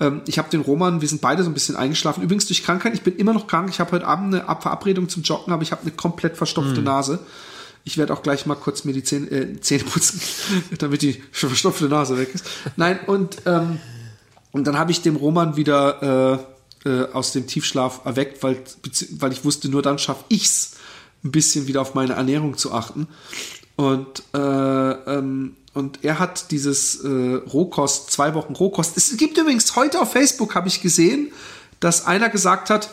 Ähm, ich habe den Roman, wir sind beide so ein bisschen eingeschlafen. Übrigens durch Krankheit, ich bin immer noch krank. Ich habe heute Abend eine Ab- Verabredung zum Joggen, aber ich habe eine komplett verstopfte Nase. Ich werde auch gleich mal kurz mir die Zähne, äh, Zähne putzen, damit die verstopfte Nase weg ist. Nein, und ähm, und dann habe ich den Roman wieder äh, äh, aus dem Tiefschlaf erweckt, weil, weil ich wusste, nur dann schaffe ich's, ein bisschen wieder auf meine Ernährung zu achten. Und, äh, ähm, und er hat dieses äh, Rohkost, zwei Wochen Rohkost. Es gibt übrigens heute auf Facebook, habe ich gesehen, dass einer gesagt hat,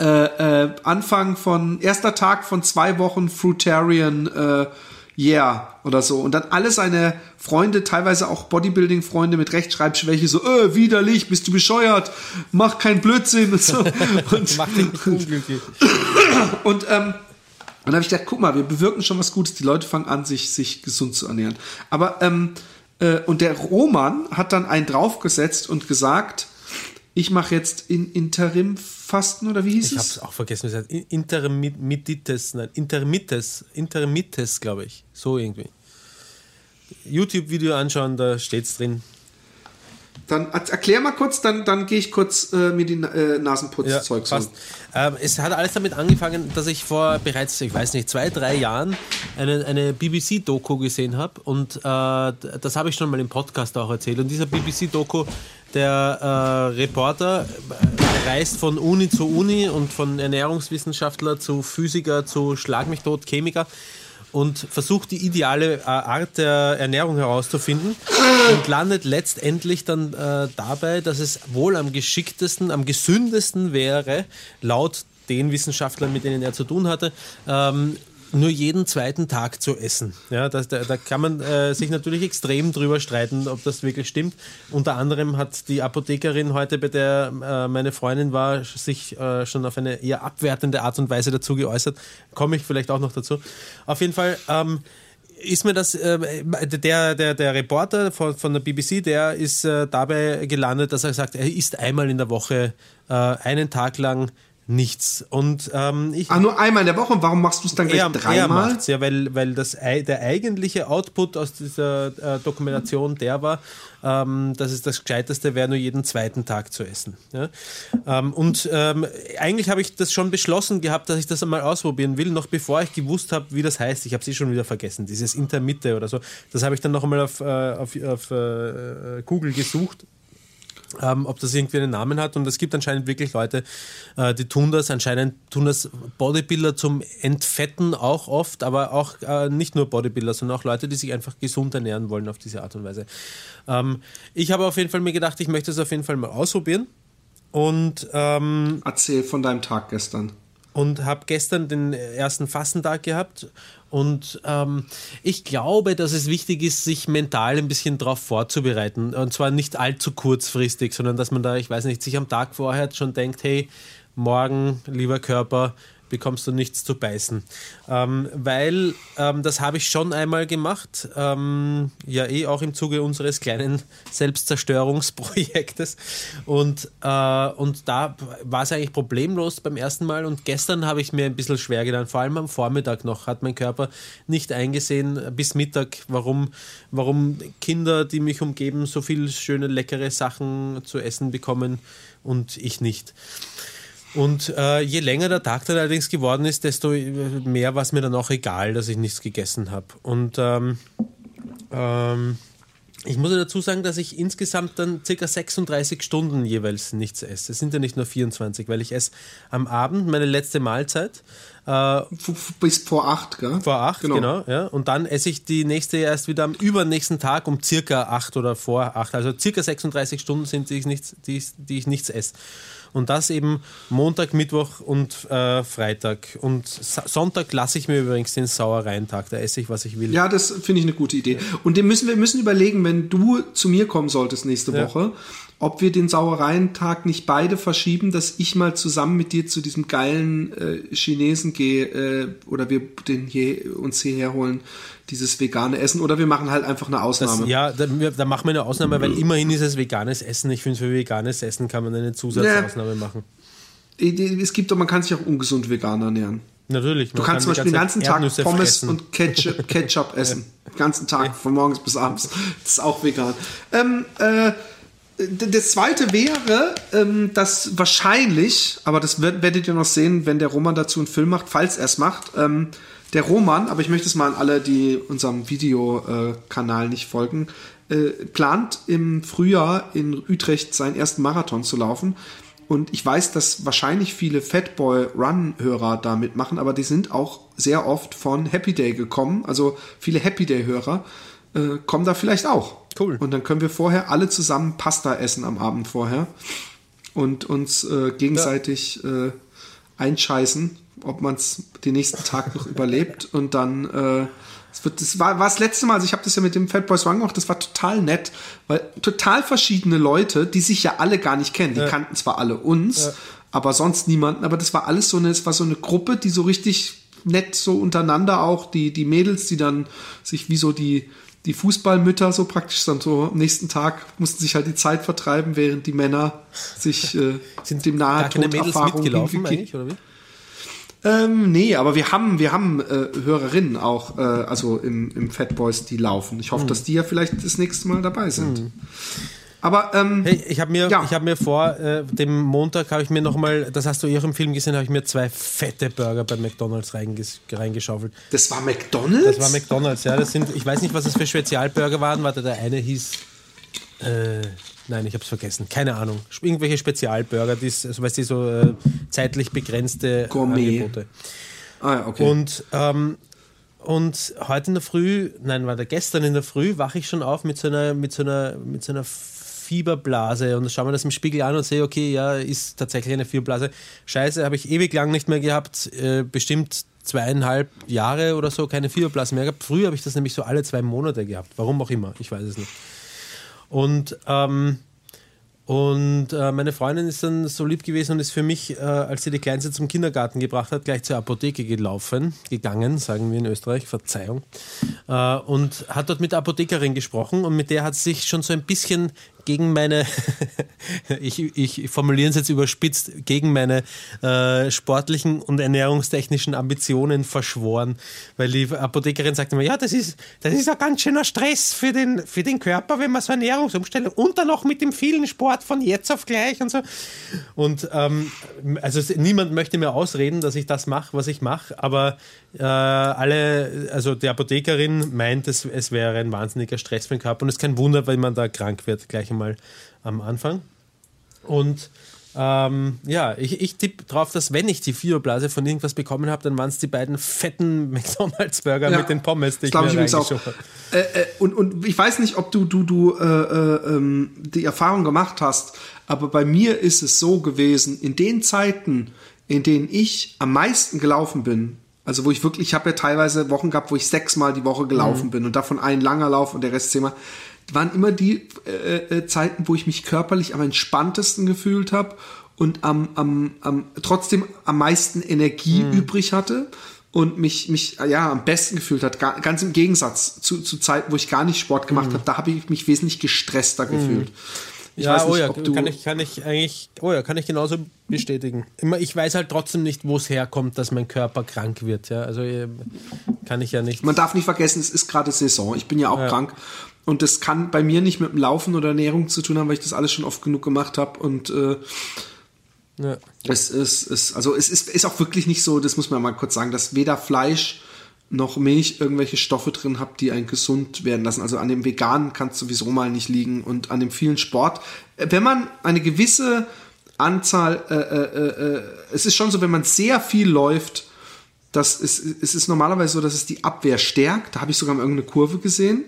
äh, äh, Anfang von, erster Tag von zwei Wochen Fruitarian äh, Yeah oder so. Und dann alle seine Freunde, teilweise auch Bodybuilding-Freunde mit Rechtschreibschwäche, so, äh, widerlich, bist du bescheuert, mach kein Blödsinn und so. Und, unglücklich. und ähm, dann habe ich gedacht, guck mal, wir bewirken schon was Gutes. Die Leute fangen an, sich, sich gesund zu ernähren. Aber, ähm, äh, und der Roman hat dann einen draufgesetzt und gesagt, ich mache jetzt in Interimfasten oder wie hieß Ich es? habe es auch vergessen, wie es heißt. Intermittites, nein, Intermittes, Intermittes, glaube ich. So irgendwie. YouTube-Video anschauen, da steht's drin. Dann er- erklär mal kurz, dann, dann gehe ich kurz äh, mir die äh, Nasenputzzeug passt. Ähm, es hat alles damit angefangen, dass ich vor bereits, ich weiß nicht, zwei, drei Jahren eine, eine BBC-Doku gesehen habe. Und äh, das habe ich schon mal im Podcast auch erzählt. Und dieser BBC-Doku, der äh, Reporter äh, reist von Uni zu Uni und von Ernährungswissenschaftler zu Physiker zu Schlag mich tot, Chemiker und versucht die ideale äh, Art der Ernährung herauszufinden und landet letztendlich dann äh, dabei, dass es wohl am geschicktesten, am gesündesten wäre, laut den Wissenschaftlern, mit denen er zu tun hatte, ähm, nur jeden zweiten Tag zu essen. Ja, das, da, da kann man äh, sich natürlich extrem drüber streiten, ob das wirklich stimmt. Unter anderem hat die Apothekerin heute, bei der äh, meine Freundin war, sich äh, schon auf eine eher abwertende Art und Weise dazu geäußert. Komme ich vielleicht auch noch dazu. Auf jeden Fall. Ähm, ist mir das, äh, der, der, der Reporter von, von der BBC, der ist äh, dabei gelandet, dass er sagt, er isst einmal in der Woche äh, einen Tag lang nichts. Und ähm, ich, Ah, nur einmal in der Woche. Und warum machst du es dann gleich er, er dreimal? macht's ja, weil, weil das, der eigentliche Output aus dieser äh, Dokumentation der war, ähm, dass es das Gescheiteste wäre, nur jeden zweiten Tag zu essen. Ja? Ähm, und ähm, eigentlich habe ich das schon beschlossen gehabt, dass ich das einmal ausprobieren will, noch bevor ich gewusst habe, wie das heißt. Ich habe es eh schon wieder vergessen, dieses Intermitte oder so. Das habe ich dann noch einmal auf, äh, auf, auf äh, Google gesucht ähm, ob das irgendwie einen Namen hat. Und es gibt anscheinend wirklich Leute, äh, die tun das. Anscheinend tun das Bodybuilder zum Entfetten auch oft, aber auch äh, nicht nur Bodybuilder, sondern auch Leute, die sich einfach gesund ernähren wollen auf diese Art und Weise. Ähm, ich habe auf jeden Fall mir gedacht, ich möchte es auf jeden Fall mal ausprobieren. Und ähm, erzähl von deinem Tag gestern. Und habe gestern den ersten Fastentag gehabt und ähm, ich glaube, dass es wichtig ist, sich mental ein bisschen darauf vorzubereiten. Und zwar nicht allzu kurzfristig, sondern dass man da, ich weiß nicht, sich am Tag vorher schon denkt, hey, morgen, lieber Körper, bekommst du nichts zu beißen. Ähm, weil ähm, das habe ich schon einmal gemacht, ähm, ja eh auch im Zuge unseres kleinen Selbstzerstörungsprojektes. Und, äh, und da war es eigentlich problemlos beim ersten Mal. Und gestern habe ich mir ein bisschen schwer getan, vor allem am Vormittag noch, hat mein Körper nicht eingesehen bis Mittag, warum, warum Kinder, die mich umgeben, so viel schöne, leckere Sachen zu essen bekommen und ich nicht. Und äh, je länger der Tag dann allerdings geworden ist, desto mehr war es mir dann auch egal, dass ich nichts gegessen habe. Und ähm, ähm, ich muss dazu sagen, dass ich insgesamt dann circa 36 Stunden jeweils nichts esse. Es sind ja nicht nur 24, weil ich esse am Abend meine letzte Mahlzeit. Äh, Bis vor acht, gell? Vor acht, genau. genau. ja. Und dann esse ich die nächste erst wieder am übernächsten Tag um circa acht oder vor acht. Also circa 36 Stunden sind, die ich nichts, die, die ich nichts esse. Und das eben Montag, Mittwoch und äh, Freitag. Und Sonntag lasse ich mir übrigens den Sauereintag. Da esse ich, was ich will. Ja, das finde ich eine gute Idee. Und den müssen wir müssen überlegen, wenn du zu mir kommen solltest nächste ja. Woche, ob wir den Sauereientag nicht beide verschieben, dass ich mal zusammen mit dir zu diesem geilen äh, Chinesen gehe äh, oder wir den hier uns hierher holen, dieses vegane Essen oder wir machen halt einfach eine Ausnahme. Das, ja, da, da, machen wir eine Ausnahme, weil immerhin ist es veganes Essen. Ich finde, für veganes Essen kann man eine Zusatzausnahme ja. machen. Es gibt doch, man kann sich auch ungesund vegan ernähren. Natürlich. Du kannst zum Beispiel den ganzen Tag Erdnüsse Pommes fressen. und Ketchup, Ketchup essen. Den ganzen Tag, von morgens bis abends. Das ist auch vegan. Ähm, äh, das zweite wäre, ähm, dass wahrscheinlich, aber das werdet ihr noch sehen, wenn der Roman dazu einen Film macht, falls er es macht, ähm, der Roman, aber ich möchte es mal an alle, die unserem Videokanal nicht folgen, äh, plant im Frühjahr in Utrecht seinen ersten Marathon zu laufen. Und ich weiß, dass wahrscheinlich viele Fatboy Run-Hörer da mitmachen, aber die sind auch sehr oft von Happy Day gekommen. Also viele Happy Day-Hörer äh, kommen da vielleicht auch. Cool. Und dann können wir vorher alle zusammen Pasta essen am Abend vorher und uns äh, gegenseitig ja. äh, einscheißen, ob man es den nächsten Tag noch überlebt. Und dann, äh, das, wird, das war, war das letzte Mal, also ich habe das ja mit dem Fatboy Swang gemacht, das war total nett, weil total verschiedene Leute, die sich ja alle gar nicht kennen, die ja. kannten zwar alle uns, ja. aber sonst niemanden, aber das war alles so eine, es war so eine Gruppe, die so richtig nett so untereinander auch, die, die Mädels, die dann sich wie so die, die Fußballmütter so praktisch dann so am nächsten Tag mussten sich halt die Zeit vertreiben, während die Männer sich äh, sind dem nahe Toderfahrung mitgelaufen eigentlich, oder wie? Ähm, nee, aber wir haben, wir haben äh, Hörerinnen auch, äh, also im, im Fat Boys, die laufen. Ich hoffe, mhm. dass die ja vielleicht das nächste Mal dabei sind. Mhm. Aber ähm, hey, ich habe mir, ja. ich mir vor äh, dem Montag habe ich mir noch mal, das hast du eh auch im Film gesehen, habe ich mir zwei fette Burger bei McDonald's reingeschaufelt. Das war McDonald's? Das war McDonald's, ja. Das sind, ich weiß nicht, was das für Spezialburger waren. Warte, der eine hieß, äh, nein, ich habe es vergessen. Keine Ahnung. Irgendwelche Spezialburger, die, also, weißt du, so äh, zeitlich begrenzte Gourmet. Angebote. Ah, okay. Und ähm, und heute in der Früh, nein, war der gestern in der Früh, wache ich schon auf mit so einer, mit so einer, mit so einer Fieberblase und schaue mir das im Spiegel an und sehe, okay, ja, ist tatsächlich eine Fieberblase. Scheiße, habe ich ewig lang nicht mehr gehabt, äh, bestimmt zweieinhalb Jahre oder so keine Fieberblase mehr gehabt. Früher habe ich das nämlich so alle zwei Monate gehabt, warum auch immer, ich weiß es nicht. Und ähm, und äh, meine Freundin ist dann so lieb gewesen und ist für mich, äh, als sie die Kleinste zum Kindergarten gebracht hat, gleich zur Apotheke gelaufen, gegangen, sagen wir in Österreich, Verzeihung, äh, und hat dort mit der Apothekerin gesprochen und mit der hat sich schon so ein bisschen gegen meine, ich, ich formuliere es jetzt überspitzt, gegen meine äh, sportlichen und ernährungstechnischen Ambitionen verschworen. Weil die Apothekerin sagte mir, ja, das ist, das ist ein ganz schöner Stress für den, für den Körper, wenn man so Ernährungsumstellung und dann noch mit dem vielen Sport von jetzt auf gleich und so. Und ähm, also niemand möchte mir ausreden, dass ich das mache, was ich mache, aber äh, alle, also die Apothekerin meint, es, es wäre ein wahnsinniger Stress für den Körper und es ist kein Wunder, wenn man da krank wird, gleich einmal am Anfang. Und ähm, ja, ich, ich tippe drauf, dass wenn ich die Fieberblase von irgendwas bekommen habe, dann waren es die beiden fetten McDonalds-Burger ja, mit den Pommes, die ich mir ich auch. Äh, äh, und, und ich weiß nicht, ob du, du, du äh, äh, ähm, die Erfahrung gemacht hast, aber bei mir ist es so gewesen, in den Zeiten, in denen ich am meisten gelaufen bin, also wo ich wirklich, ich habe ja teilweise Wochen gehabt, wo ich sechsmal die Woche gelaufen mhm. bin und davon ein langer Lauf und der Rest zehnmal, waren immer die äh, äh, Zeiten, wo ich mich körperlich am entspanntesten gefühlt habe und am, am, am trotzdem am meisten Energie mhm. übrig hatte und mich, mich ja, am besten gefühlt hat. Ganz im Gegensatz zu, zu Zeiten, wo ich gar nicht Sport gemacht mhm. habe, da habe ich mich wesentlich gestresster mhm. gefühlt. Ich ja, nicht, oh ja, kann ich, kann ich eigentlich, oh ja, kann ich genauso bestätigen. Immer, ich weiß halt trotzdem nicht, wo es herkommt, dass mein Körper krank wird. Ja, also äh, kann ich ja nicht. Man darf nicht vergessen, es ist gerade Saison. Ich bin ja auch ja. krank und das kann bei mir nicht mit dem Laufen oder Ernährung zu tun haben, weil ich das alles schon oft genug gemacht habe und äh, ja. es ist, ist, also es ist, ist auch wirklich nicht so, das muss man mal kurz sagen, dass weder Fleisch noch Milch irgendwelche Stoffe drin habt, die einen gesund werden lassen. Also an dem Veganen kann es sowieso mal nicht liegen und an dem vielen Sport. Wenn man eine gewisse Anzahl, äh, äh, äh, es ist schon so, wenn man sehr viel läuft, das ist, es ist normalerweise so, dass es die Abwehr stärkt. Da habe ich sogar mal irgendeine Kurve gesehen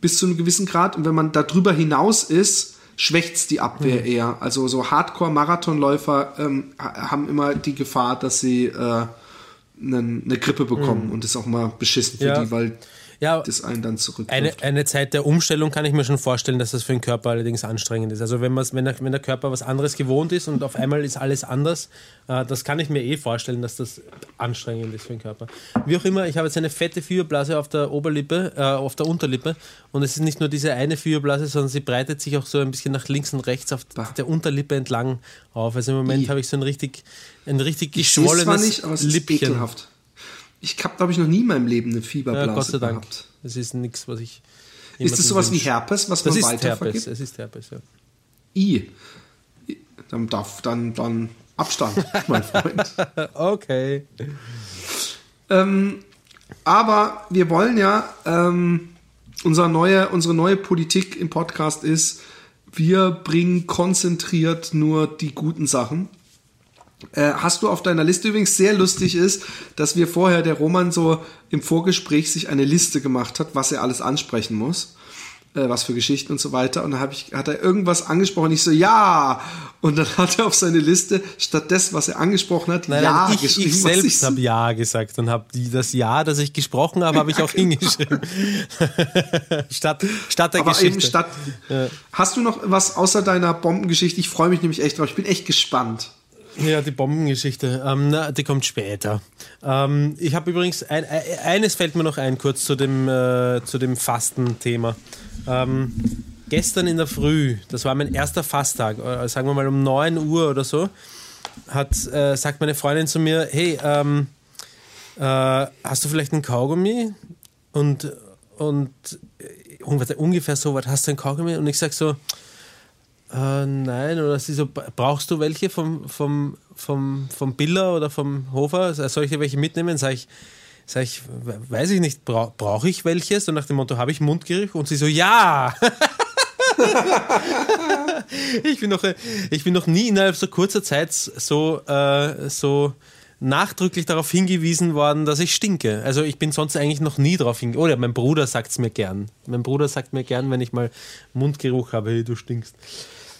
bis zu einem gewissen Grad. Und wenn man darüber hinaus ist, schwächt die Abwehr mhm. eher. Also so Hardcore-Marathonläufer ähm, haben immer die Gefahr, dass sie äh, eine, eine Grippe bekommen. Mhm. Und das ist auch mal beschissen für ja. die, weil ja, das einen dann zurück. Eine, eine Zeit der Umstellung kann ich mir schon vorstellen, dass das für den Körper allerdings anstrengend ist. Also wenn, wenn, der, wenn der Körper was anderes gewohnt ist und auf einmal ist alles anders, äh, das kann ich mir eh vorstellen, dass das anstrengend ist für den Körper. Wie auch immer, ich habe jetzt eine fette Fieberblase auf der Oberlippe, äh, auf der Unterlippe und es ist nicht nur diese eine Fieberblase, sondern sie breitet sich auch so ein bisschen nach links und rechts auf bah. der Unterlippe entlang auf. Also im Moment habe ich so ein richtig, ein richtig geschwollenes ich nicht, aber es Lippchen. Ist ekelhaft. Ich habe, glaube ich, noch nie in meinem Leben eine Fieberblase ja, Gott sei Dank. gehabt. Das ist nichts, was ich. Ist das sowas wie Herpes, was das man weitervergibt? Herpes. Es ist Herpes, ja. I. Dann darf dann, dann Abstand, mein Freund. okay. Ähm, aber wir wollen ja, ähm, unser neue, unsere neue Politik im Podcast ist, wir bringen konzentriert nur die guten Sachen. Äh, hast du auf deiner Liste übrigens sehr lustig ist, dass wir vorher der Roman so im Vorgespräch sich eine Liste gemacht hat, was er alles ansprechen muss, äh, was für Geschichten und so weiter. Und dann hab ich, hat er irgendwas angesprochen. Ich so ja. Und dann hat er auf seine Liste statt des, was er angesprochen hat, nein, ja ich, geschrieben. Ich selbst habe ja gesagt und habe das ja, das ich gesprochen habe, habe ich auch hingeschrieben. statt, statt der Aber Geschichte. Eben statt, ja. Hast du noch was außer deiner Bombengeschichte? Ich freue mich nämlich echt drauf. Ich bin echt gespannt. Ja, die Bombengeschichte, ähm, na, die kommt später. Ähm, ich habe übrigens, ein, eines fällt mir noch ein, kurz zu dem, äh, zu dem Fasten-Thema. Ähm, gestern in der Früh, das war mein erster Fasttag, äh, sagen wir mal um 9 Uhr oder so, hat, äh, sagt meine Freundin zu mir, hey, ähm, äh, hast du vielleicht einen Kaugummi? Und, und äh, ungefähr so was, hast du einen Kaugummi? Und ich sage so, äh, nein, oder sie so, brauchst du welche vom, vom, vom, vom Biller oder vom Hofer? Soll ich dir welche mitnehmen? Sag ich, sag ich weiß ich nicht, bra brauche ich welche? So nach dem Motto, habe ich Mundgeruch? Und sie so, ja! ich, bin noch, ich bin noch nie innerhalb so kurzer Zeit so, äh, so nachdrücklich darauf hingewiesen worden, dass ich stinke. Also ich bin sonst eigentlich noch nie darauf hingewiesen. Oder mein Bruder sagt es mir gern. Mein Bruder sagt mir gern, wenn ich mal Mundgeruch habe, hey, du stinkst.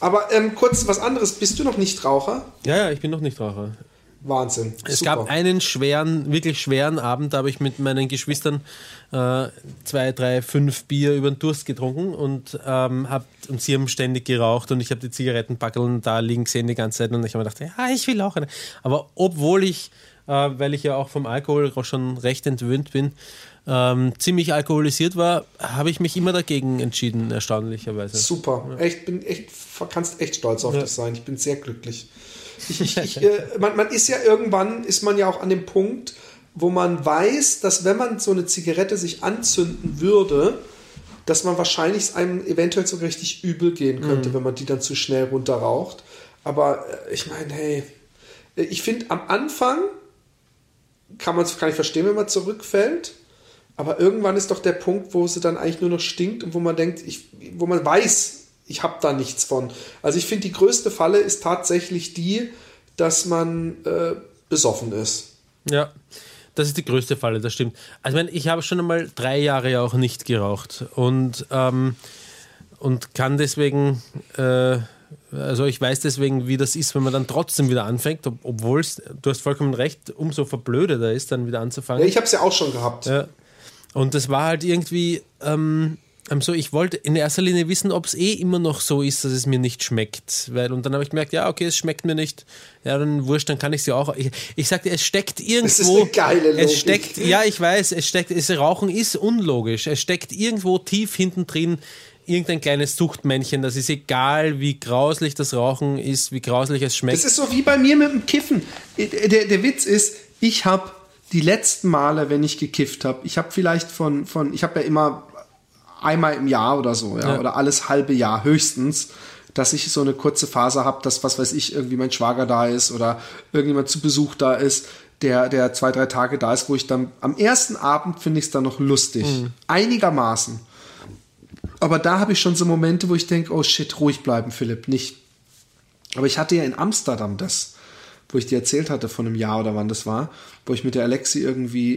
Aber ähm, kurz was anderes. Bist du noch nicht Raucher? Ja, ja, ich bin noch nicht Raucher. Wahnsinn. Es Super. gab einen schweren, wirklich schweren Abend, da habe ich mit meinen Geschwistern äh, zwei, drei, fünf Bier über den Durst getrunken und, ähm, hab, und sie haben ständig geraucht und ich habe die Zigarettenpackeln da liegen gesehen die ganze Zeit und ich habe mir gedacht, ja, ich will auch eine. Aber obwohl ich, äh, weil ich ja auch vom Alkohol schon recht entwöhnt bin, ähm, ziemlich alkoholisiert war, habe ich mich immer dagegen entschieden, erstaunlicherweise. Super, ja. echt, bin echt, kannst echt stolz auf ja. dich sein. Ich bin sehr glücklich. Ich, ich, ich, äh, man, man ist ja irgendwann, ist man ja auch an dem Punkt, wo man weiß, dass wenn man so eine Zigarette sich anzünden würde, dass man wahrscheinlich einem eventuell so richtig übel gehen könnte, mhm. wenn man die dann zu schnell runterraucht. Aber äh, ich meine, hey, ich finde am Anfang kann man es kann ich verstehen, wenn man zurückfällt. Aber irgendwann ist doch der Punkt, wo sie dann eigentlich nur noch stinkt und wo man denkt, ich, wo man weiß, ich habe da nichts von. Also ich finde, die größte Falle ist tatsächlich die, dass man äh, besoffen ist. Ja, das ist die größte Falle, das stimmt. Also ich, meine, ich habe schon einmal drei Jahre auch nicht geraucht und, ähm, und kann deswegen, äh, also ich weiß deswegen, wie das ist, wenn man dann trotzdem wieder anfängt, ob, obwohl es, du hast vollkommen recht, umso verblödeter ist, dann wieder anzufangen. Ja, ich habe es ja auch schon gehabt. Ja. Und das war halt irgendwie, ähm, so, ich wollte in erster Linie wissen, ob es eh immer noch so ist, dass es mir nicht schmeckt. Weil, und dann habe ich gemerkt, ja, okay, es schmeckt mir nicht. Ja, dann wurscht, dann kann ich sie auch. Ich, ich sagte, es steckt irgendwo. Das ist eine geile Logik. Es steckt, ja, ich weiß, es steckt, es, Rauchen ist unlogisch. Es steckt irgendwo tief hinten drin irgendein kleines Suchtmännchen. Das ist egal, wie grauslich das Rauchen ist, wie grauslich es schmeckt. Das ist so wie bei mir mit dem Kiffen. Der, der Witz ist, ich habe die letzten Male, wenn ich gekifft habe, ich habe vielleicht von, von ich habe ja immer einmal im Jahr oder so, ja, ja. oder alles halbe Jahr höchstens, dass ich so eine kurze Phase habe, dass, was weiß ich, irgendwie mein Schwager da ist oder irgendjemand zu Besuch da ist, der, der zwei, drei Tage da ist, wo ich dann am ersten Abend finde ich es dann noch lustig. Mhm. Einigermaßen. Aber da habe ich schon so Momente, wo ich denke, oh shit, ruhig bleiben, Philipp, nicht. Aber ich hatte ja in Amsterdam das wo ich dir erzählt hatte von einem Jahr oder wann das war, wo ich mit der Alexi irgendwie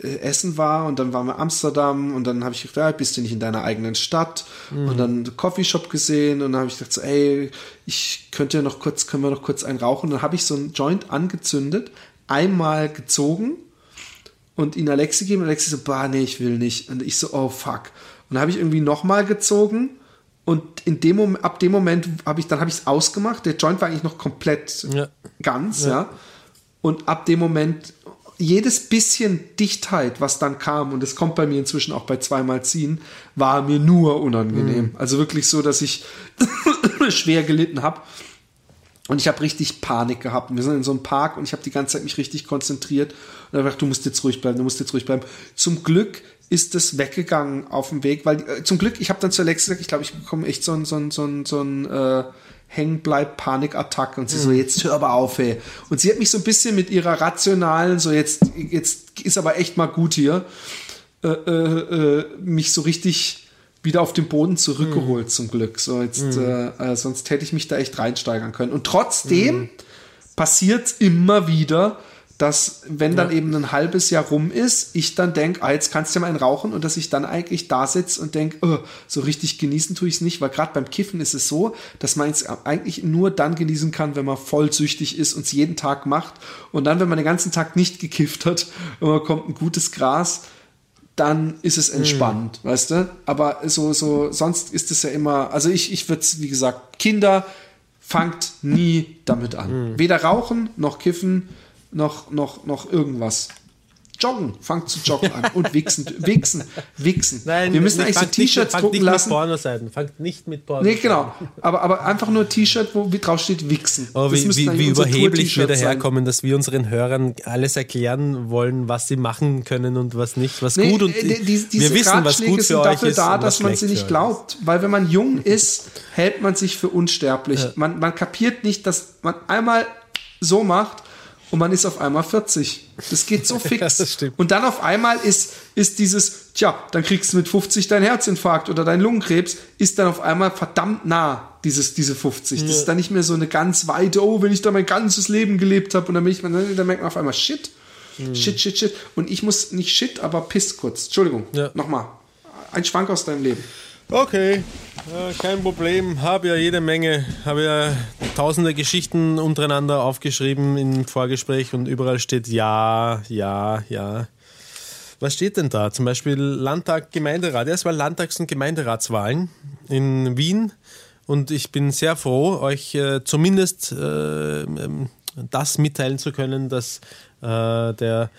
äh, essen war und dann waren wir Amsterdam und dann habe ich gedacht, ja, bist du nicht in deiner eigenen Stadt? Mhm. und dann einen Coffeeshop gesehen und dann habe ich gedacht, so, ey, ich könnte ja noch kurz, können wir noch kurz einen rauchen? Und dann habe ich so einen Joint angezündet, einmal gezogen und ihn Alexi gegeben. Und Alexi so, bah, nee, ich will nicht. Und ich so, oh fuck. Und dann habe ich irgendwie nochmal gezogen und in dem Moment, ab dem Moment habe ich, dann habe ich es ausgemacht. Der Joint war eigentlich noch komplett ja. ganz, ja. ja. Und ab dem Moment, jedes bisschen Dichtheit, was dann kam, und es kommt bei mir inzwischen auch bei zweimal ziehen, war mir nur unangenehm. Mhm. Also wirklich so, dass ich schwer gelitten habe. Und ich habe richtig Panik gehabt. Wir sind in so einem Park und ich habe die ganze Zeit mich richtig konzentriert und habe gedacht, du musst jetzt ruhig bleiben, du musst jetzt ruhig bleiben. Zum Glück ist es weggegangen auf dem Weg, weil äh, zum Glück, ich habe dann zu Alex gesagt, ich glaube, ich bekomme echt so ein, so ein, so ein, so ein äh, Hängenbleib-Panikattacke und sie mhm. so, jetzt hör aber auf, ey. Und sie hat mich so ein bisschen mit ihrer rationalen, so jetzt, jetzt ist aber echt mal gut hier, äh, äh, äh mich so richtig wieder auf den Boden zurückgeholt, mhm. zum Glück. So, jetzt, mhm. Äh, sonst hätte ich mich da echt reinsteigern können. Und trotzdem mhm. passiert immer wieder, dass wenn dann ja. eben ein halbes Jahr rum ist, ich dann denke, ah, jetzt kannst du ja mal einen rauchen und dass ich dann eigentlich da sitze und denke, oh, so richtig genießen tue ich es nicht, weil gerade beim Kiffen ist es so, dass man es eigentlich nur dann genießen kann, wenn man voll süchtig ist und es jeden Tag macht und dann, wenn man den ganzen Tag nicht gekifft hat und man kommt ein gutes Gras, dann ist es entspannt, mhm. weißt du? Aber so, so, sonst ist es ja immer, also ich, ich würde wie gesagt, Kinder fangt nie damit an. Mhm. Weder rauchen noch kiffen noch, noch, noch irgendwas. Joggen, fangt zu joggen an und wichsen, wichsen, wichsen. Nein, wir müssen eigentlich so T-Shirts drucken nicht lassen. Mit Pornoseiten. Fangt nicht mit Porno. Nee, genau. Aber, aber einfach nur T-Shirt, wo drauf steht wichsen. Oh, wie, wie, wie überheblich wir daherkommen, dass wir unseren Hörern alles erklären wollen, was sie machen können und was nicht, was nee, gut und die, die, wir wissen, was gut für euch dafür ist. da, dass man sie nicht glaubt. Weil wenn man jung ist, hält man sich für unsterblich. Ja. Man, man kapiert nicht, dass man einmal so macht und man ist auf einmal 40. Das geht so fix. ja, und dann auf einmal ist, ist dieses, tja, dann kriegst du mit 50 dein Herzinfarkt oder dein Lungenkrebs, ist dann auf einmal verdammt nah, dieses, diese 50. Ja. Das ist dann nicht mehr so eine ganz weite, oh, wenn ich da mein ganzes Leben gelebt habe und dann bin ich, dann merkt man auf einmal, shit, mhm. shit, shit, shit. Und ich muss nicht shit, aber piss kurz. Entschuldigung, ja. nochmal. Ein Schwank aus deinem Leben. Okay, ja, kein Problem. Habe ja jede Menge, habe ja tausende Geschichten untereinander aufgeschrieben im Vorgespräch und überall steht ja, ja, ja. Was steht denn da? Zum Beispiel Landtag, Gemeinderat. Ja, es war Landtags- und Gemeinderatswahlen in Wien und ich bin sehr froh, euch äh, zumindest äh, ähm, das mitteilen zu können, dass äh, der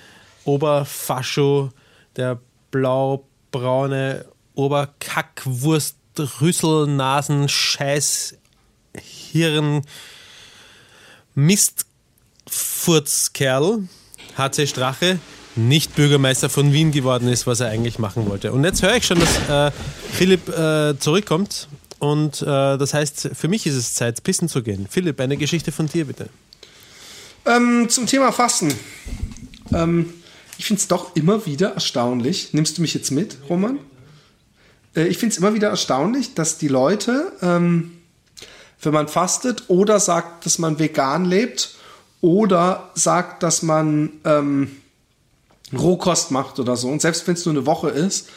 Oberfascho, der blau-braune Oberkackwurst, Rüssel, Nasen, Scheiß, Hirn, Mistfurzkerl, HC Strache, nicht Bürgermeister von Wien geworden ist, was er eigentlich machen wollte. Und jetzt höre ich schon, dass äh, Philipp äh, zurückkommt. Und äh, das heißt, für mich ist es Zeit, pissen zu gehen. Philipp, eine Geschichte von dir bitte. Ähm, zum Thema Fasten. Ähm, ich finde es doch immer wieder erstaunlich. Nimmst du mich jetzt mit, Roman? Äh, ich finde es immer wieder erstaunlich, dass die Leute, ähm, wenn man fastet oder sagt, dass man vegan lebt oder sagt, dass man ähm, Rohkost macht oder so, und selbst wenn es nur eine Woche ist,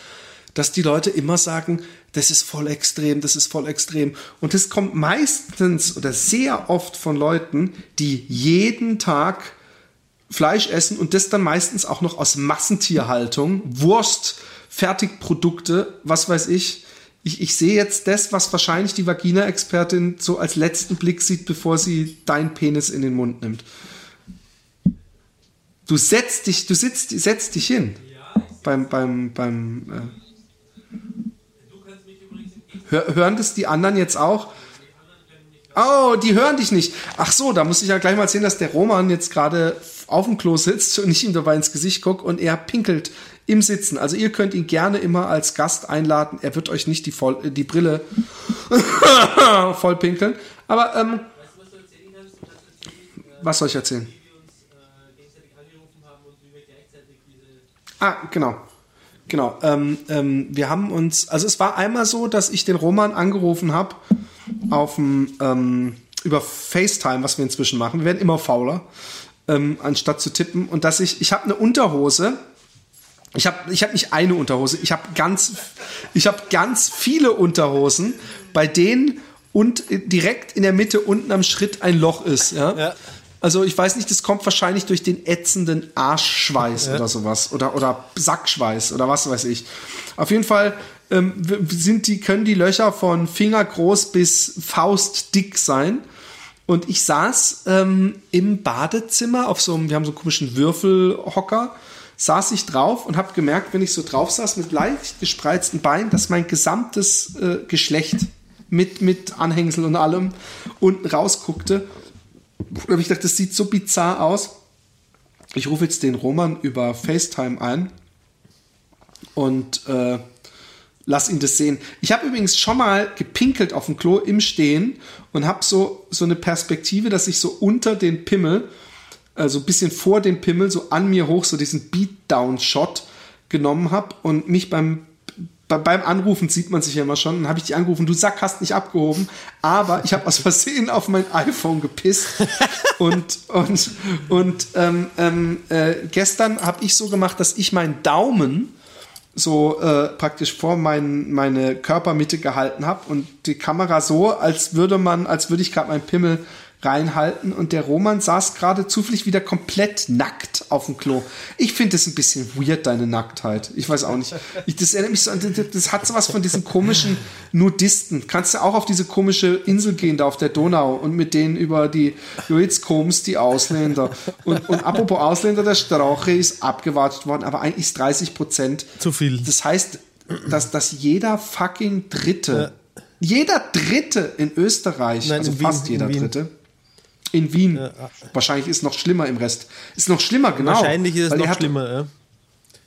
dass die Leute immer sagen, das ist voll extrem, das ist voll extrem. Und das kommt meistens oder sehr oft von Leuten, die jeden Tag Fleisch essen und das dann meistens auch noch aus Massentierhaltung, Wurst, Fertigprodukte, was weiß ich. Ich, ich sehe jetzt das, was wahrscheinlich die Vagina-Expertin so als letzten Blick sieht, bevor sie deinen Penis in den Mund nimmt. Du setzt dich, du sitzt, setzt dich hin. beim, beim, beim, äh, Hör, hören das die anderen jetzt auch? Oh, die hören dich nicht. Ach so, da muss ich ja gleich mal sehen, dass der Roman jetzt gerade auf dem Klo sitzt und ich ihm dabei ins Gesicht gucke und er pinkelt im Sitzen. Also ihr könnt ihn gerne immer als Gast einladen. Er wird euch nicht die, voll, die Brille voll pinkeln. Aber ähm, was soll ich erzählen? Ah, genau. Genau. Ähm, ähm, wir haben uns, also es war einmal so, dass ich den Roman angerufen habe auf dem ähm, über FaceTime, was wir inzwischen machen. Wir werden immer fauler, ähm, anstatt zu tippen. Und dass ich, ich habe eine Unterhose. Ich habe, ich habe nicht eine Unterhose. Ich habe ganz, ich habe ganz viele Unterhosen, bei denen und direkt in der Mitte unten am Schritt ein Loch ist. Ja. ja. Also ich weiß nicht, das kommt wahrscheinlich durch den ätzenden Arschschweiß ja. oder sowas oder, oder Sackschweiß oder was weiß ich. Auf jeden Fall ähm, sind die, können die Löcher von fingergroß bis faustdick sein. Und ich saß ähm, im Badezimmer auf so einem, wir haben so einen komischen Würfelhocker, saß ich drauf und habe gemerkt, wenn ich so drauf saß mit leicht gespreizten Beinen, dass mein gesamtes äh, Geschlecht mit, mit Anhängsel und allem unten rausguckte. Habe ich gedacht, das sieht so bizarr aus. Ich rufe jetzt den Roman über FaceTime ein und äh, lass ihn das sehen. Ich habe übrigens schon mal gepinkelt auf dem Klo im Stehen und habe so, so eine Perspektive, dass ich so unter den Pimmel, also ein bisschen vor den Pimmel, so an mir hoch, so diesen Beatdown-Shot genommen habe und mich beim bei, beim Anrufen sieht man sich ja immer schon. Dann habe ich die angerufen, du Sack hast nicht abgehoben, aber ich habe aus Versehen auf mein iPhone gepisst. und und, und ähm, ähm, äh, gestern habe ich so gemacht, dass ich meinen Daumen so äh, praktisch vor mein, meine Körpermitte gehalten habe und die Kamera so, als würde man, als würde ich gerade meinen Pimmel reinhalten und der Roman saß gerade zufällig wieder komplett nackt auf dem Klo. Ich finde das ein bisschen weird, deine Nacktheit. Ich weiß auch nicht. Ich, das erinnert mich so an, das hat sowas von diesen komischen Nudisten. Kannst du auch auf diese komische Insel gehen, da auf der Donau und mit denen über die, jetzt kommst die Ausländer. Und, und apropos Ausländer, der Strauche ist abgewartet worden, aber eigentlich ist 30 Prozent. Zu viel. Das heißt, dass, dass jeder fucking Dritte, ja. jeder Dritte in Österreich, Nein, also in fast Wien, jeder Dritte, in Wien. Ja. Wahrscheinlich ist es noch schlimmer im Rest. Ist noch schlimmer, genau. Wahrscheinlich ist es noch schlimmer, ja.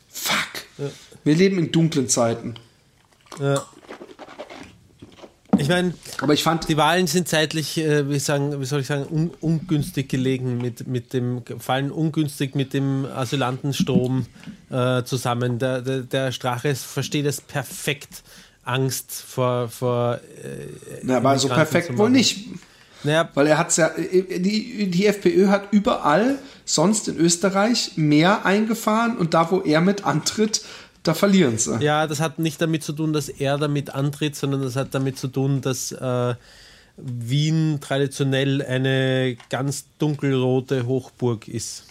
Fuck. Ja. Wir leben in dunklen Zeiten. Ja. Ich meine, aber ich fand die Wahlen sind zeitlich, äh, wie, sagen, wie soll ich sagen, un ungünstig gelegen mit, mit dem fallen ungünstig mit dem Asylantenstrom äh, zusammen. Der, der, der Strache versteht es perfekt. Angst vor vor. Äh, Na, aber so perfekt wohl nicht. Naja. Weil er hat ja, die, die FPÖ hat überall sonst in Österreich mehr eingefahren und da, wo er mit antritt, da verlieren sie. Ja, das hat nicht damit zu tun, dass er damit antritt, sondern das hat damit zu tun, dass äh, Wien traditionell eine ganz dunkelrote Hochburg ist.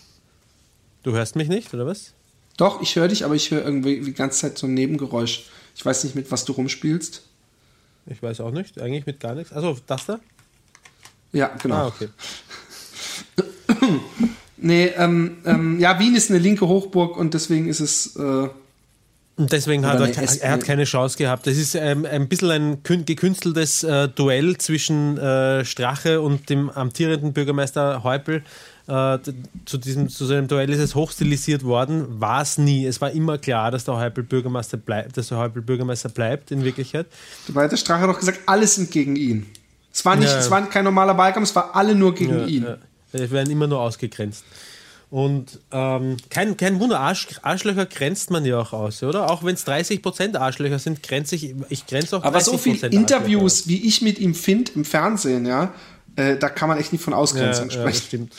Du hörst mich nicht, oder was? Doch, ich höre dich, aber ich höre irgendwie die ganze Zeit so ein Nebengeräusch. Ich weiß nicht, mit was du rumspielst. Ich weiß auch nicht, eigentlich mit gar nichts. Also das da? Ja, genau. Ah, okay. nee, ähm, ähm, ja, Wien ist eine linke Hochburg und deswegen ist es. Äh, und deswegen hat er, er hat keine Chance gehabt. Das ist ähm, ein bisschen ein gekünsteltes äh, Duell zwischen äh, Strache und dem amtierenden Bürgermeister Häupl. Äh, zu, diesem, zu so einem Duell ist es hochstilisiert worden, war es nie. Es war immer klar, dass der Häupl Bürgermeister bleibt, dass der Häupl Bürgermeister bleibt in Wirklichkeit. Dabei hat der Strache doch gesagt, alle sind gegen ihn. Es war nicht, ja. es war kein normaler Wahlkampf, es war alle nur gegen ja, ihn. Ja. Wir werden immer nur ausgegrenzt. Und ähm, kein, kein Wunder, Arsch, Arschlöcher grenzt man ja auch aus, oder? Auch wenn es 30% Arschlöcher sind, grenze ich, ich grenze auch Aber so viele Interviews, wie ich mit ihm finde im Fernsehen, ja, äh, da kann man echt nicht von Ausgrenzung ja, sprechen. Ja, stimmt.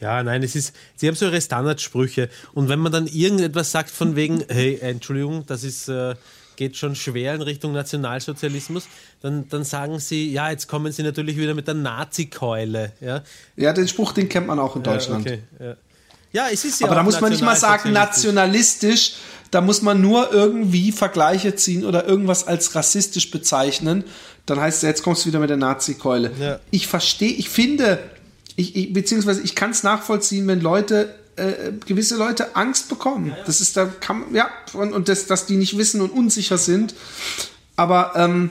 Ja, nein, es ist, sie haben so ihre Standardsprüche. Und wenn man dann irgendetwas sagt von wegen, hey, Entschuldigung, das ist, äh, geht schon schwer in Richtung Nationalsozialismus, dann, dann sagen sie, ja, jetzt kommen sie natürlich wieder mit der Nazi-Keule. Ja? ja, den Spruch, den kennt man auch in Deutschland. Ja, okay, ja. ja es ist ja Aber da muss man nicht mal sagen nationalistisch, da muss man nur irgendwie Vergleiche ziehen oder irgendwas als rassistisch bezeichnen. Dann heißt es, jetzt kommst du wieder mit der Nazi-Keule. Ja. Ich verstehe, ich finde, ich, ich, beziehungsweise ich kann es nachvollziehen, wenn Leute äh, gewisse Leute Angst bekommen. Ja, ja. Das ist da kann ja und, und das, dass die nicht wissen und unsicher sind. Aber ähm,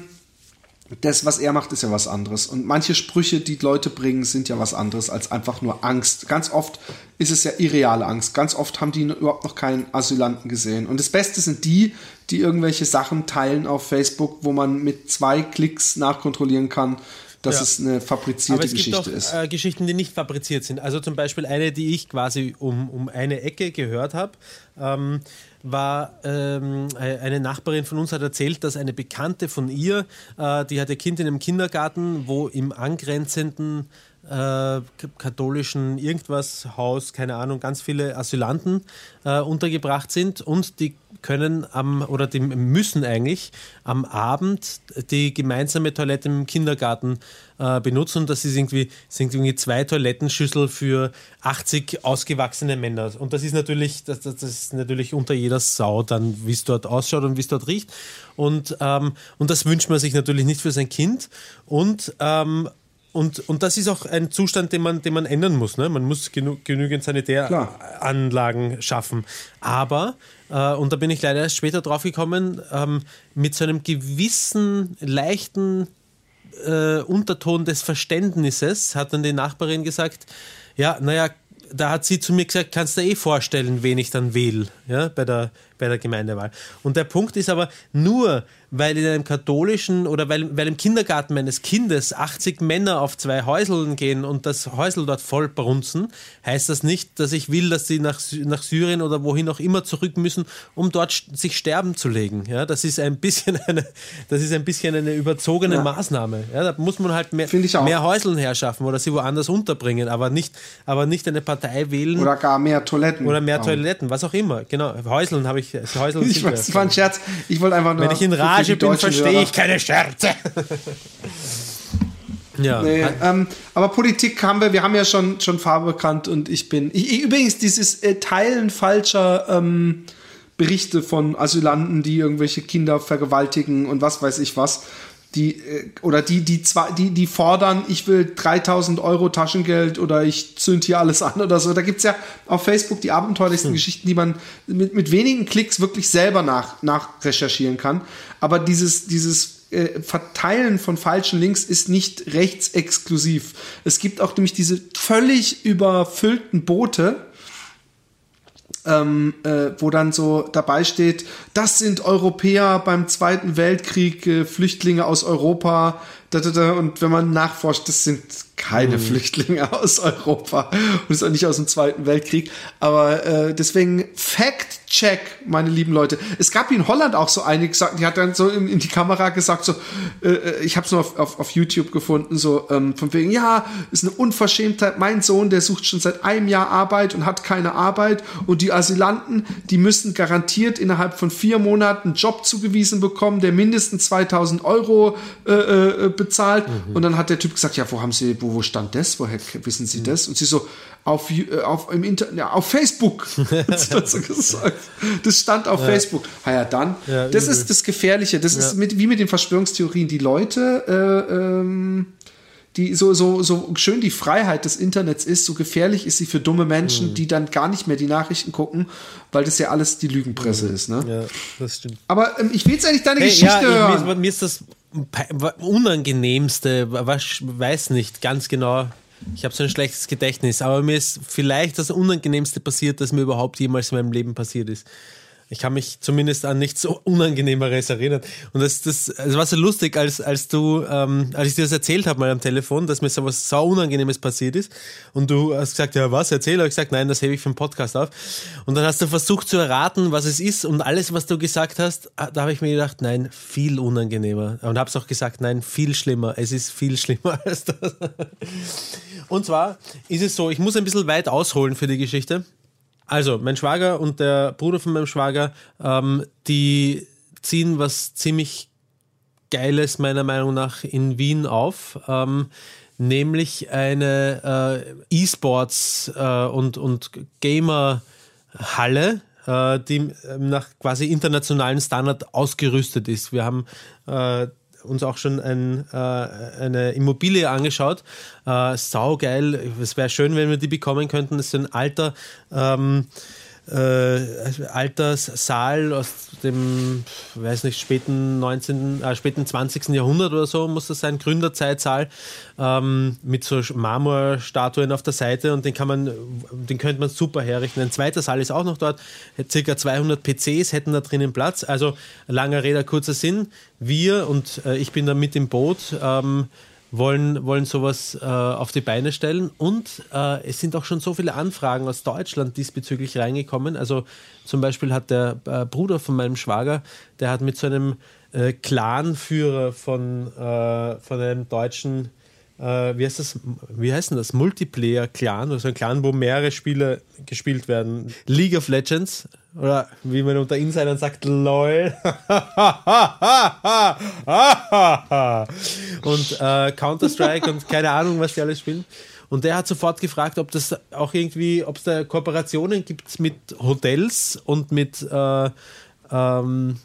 das, was er macht, ist ja was anderes. Und manche Sprüche, die Leute bringen, sind ja was anderes als einfach nur Angst. Ganz oft ist es ja irreale Angst. Ganz oft haben die überhaupt noch keinen Asylanten gesehen. Und das Beste sind die, die irgendwelche Sachen teilen auf Facebook, wo man mit zwei Klicks nachkontrollieren kann, dass ja. es eine fabrizierte es Geschichte gibt auch, ist. Äh, Geschichten, die nicht fabriziert sind. Also zum Beispiel eine, die ich quasi um, um eine Ecke gehört habe, ähm, war ähm, eine Nachbarin von uns hat erzählt, dass eine Bekannte von ihr, äh, die hat ihr Kind in einem Kindergarten, wo im angrenzenden äh, katholischen irgendwas Haus, keine Ahnung, ganz viele Asylanten äh, untergebracht sind und die können am oder die müssen eigentlich am Abend die gemeinsame Toilette im Kindergarten äh, benutzen. Das ist irgendwie, sind irgendwie zwei Toilettenschüssel für 80 ausgewachsene Männer. Und das ist natürlich, das, das ist natürlich unter jeder Sau dann, wie es dort ausschaut und wie es dort riecht. Und, ähm, und das wünscht man sich natürlich nicht für sein Kind. Und ähm, und, und das ist auch ein Zustand, den man, den man ändern muss. Ne? Man muss genü genügend Sanitäranlagen schaffen. Aber, äh, und da bin ich leider erst später drauf gekommen, ähm, mit so einem gewissen, leichten äh, Unterton des Verständnisses hat dann die Nachbarin gesagt, ja, naja, da hat sie zu mir gesagt, kannst du dir eh vorstellen, wen ich dann wähle ja, bei, der, bei der Gemeindewahl. Und der Punkt ist aber, nur weil in einem katholischen oder weil, weil im Kindergarten meines Kindes 80 Männer auf zwei Häuseln gehen und das Häusel dort voll brunzen, heißt das nicht, dass ich will, dass sie nach, nach Syrien oder wohin auch immer zurück müssen, um dort sich sterben zu legen. Ja, das ist ein bisschen eine, das ist ein bisschen eine überzogene ja. Maßnahme. Ja, da muss man halt mehr, mehr Häuseln herschaffen oder sie woanders unterbringen, aber nicht, aber nicht eine Partei wählen. Oder gar mehr Toiletten. Oder mehr Toiletten, was auch immer. Genau. Häuseln habe ich, Häuseln Ich weiß, das war ein Scherz. Ich wollte einfach nur. Wenn ich in Rage bin, verstehe ich keine Scherze. Ja. Nee, ähm, aber Politik haben wir, wir haben ja schon, schon Farbe bekannt und ich bin. Ich, ich, übrigens, dieses äh, Teilen falscher ähm, Berichte von Asylanten, die irgendwelche Kinder vergewaltigen und was weiß ich was, die äh, oder die die zwar die die fordern ich will 3000 Euro Taschengeld oder ich zünd hier alles an oder so. Da gibt's ja auf Facebook die abenteuerlichsten hm. Geschichten die man mit, mit wenigen Klicks wirklich selber nach nach recherchieren kann. Aber dieses dieses äh, Verteilen von falschen Links ist nicht rechtsexklusiv. Es gibt auch nämlich diese völlig überfüllten Boote ähm, äh, wo dann so dabei steht, das sind Europäer beim Zweiten Weltkrieg, äh, Flüchtlinge aus Europa. Da, da, da. Und wenn man nachforscht, das sind keine mhm. Flüchtlinge aus Europa und ist auch nicht aus dem Zweiten Weltkrieg. Aber äh, deswegen Fact-Check, meine lieben Leute. Es gab in Holland auch so einige, die hat dann so in, in die Kamera gesagt, so, äh, äh ich habe es nur auf, auf, auf YouTube gefunden, so ähm, von wegen, ja, ist eine Unverschämtheit. Mein Sohn, der sucht schon seit einem Jahr Arbeit und hat keine Arbeit. Und die Asylanten, die müssen garantiert innerhalb von vier Monaten einen Job zugewiesen bekommen, der mindestens 2000 Euro äh, äh, bezahlt. Mhm. Und dann hat der Typ gesagt, ja, wo haben Sie, wo wo, stand das? Woher wissen Sie mhm. das? Und sie so, auf, äh, auf, im Inter ja, auf Facebook, hat sie dazu gesagt. Das stand auf ja. Facebook. Ha ja, dann. Ja, das übel. ist das Gefährliche. Das ist mit, wie mit den Verschwörungstheorien. Die Leute, äh, ähm, die so, so, so schön die Freiheit des Internets ist, so gefährlich ist sie für dumme Menschen, mhm. die dann gar nicht mehr die Nachrichten gucken, weil das ja alles die Lügenpresse mhm. ist. Ne? Ja, das stimmt. Aber ähm, ich will jetzt eigentlich deine hey, Geschichte ja, hören. Mir, mir ist das unangenehmste, was weiß nicht ganz genau. Ich habe so ein schlechtes Gedächtnis, aber mir ist vielleicht das Unangenehmste passiert, das mir überhaupt jemals in meinem Leben passiert ist. Ich kann mich zumindest an nichts so Unangenehmeres erinnern. Und das, das, das war so lustig, als, als du, ähm, als ich dir das erzählt habe mal am Telefon, dass mir so was sau Unangenehmes passiert ist. Und du hast gesagt, ja was, erzähl? Habe ich gesagt, nein, das hebe ich für den Podcast auf. Und dann hast du versucht zu erraten, was es ist. Und alles, was du gesagt hast, ah, da habe ich mir gedacht, nein, viel unangenehmer. Und habe es auch gesagt, nein, viel schlimmer. Es ist viel schlimmer als das. Und zwar ist es so, ich muss ein bisschen weit ausholen für die Geschichte. Also, mein Schwager und der Bruder von meinem Schwager, ähm, die ziehen was ziemlich Geiles meiner Meinung nach in Wien auf. Ähm, nämlich eine äh, E-Sports äh, und, und Gamer-Halle, äh, die nach quasi internationalen Standard ausgerüstet ist. Wir haben äh, uns auch schon ein, äh, eine Immobilie angeschaut. Äh, saugeil. Es wäre schön, wenn wir die bekommen könnten. Das ist ein alter ähm, äh, Alterssaal aus dem, weiß nicht, späten 19., äh, späten 20. Jahrhundert oder so muss das sein, Gründerzeitsaal ähm, mit so Marmorstatuen auf der Seite und den kann man, den könnte man super herrichten. Ein zweiter Saal ist auch noch dort, circa 200 PCs hätten da drinnen Platz. Also langer Rede, kurzer Sinn. Wir und äh, ich bin da mit im Boot. Ähm, wollen, wollen sowas äh, auf die Beine stellen. Und äh, es sind auch schon so viele Anfragen aus Deutschland diesbezüglich reingekommen. Also zum Beispiel hat der äh, Bruder von meinem Schwager, der hat mit so einem äh, Clanführer von, äh, von einem deutschen äh, wie heißt das, wie heißt denn das? Multiplayer-Clan, also ein Clan, wo mehrere Spiele gespielt werden. League of Legends, oder wie man unter Insidern sagt, LOL. und äh, Counter-Strike und keine Ahnung, was die alles spielen. Und der hat sofort gefragt, ob das auch irgendwie, ob es da Kooperationen gibt mit Hotels und mit äh, ähm,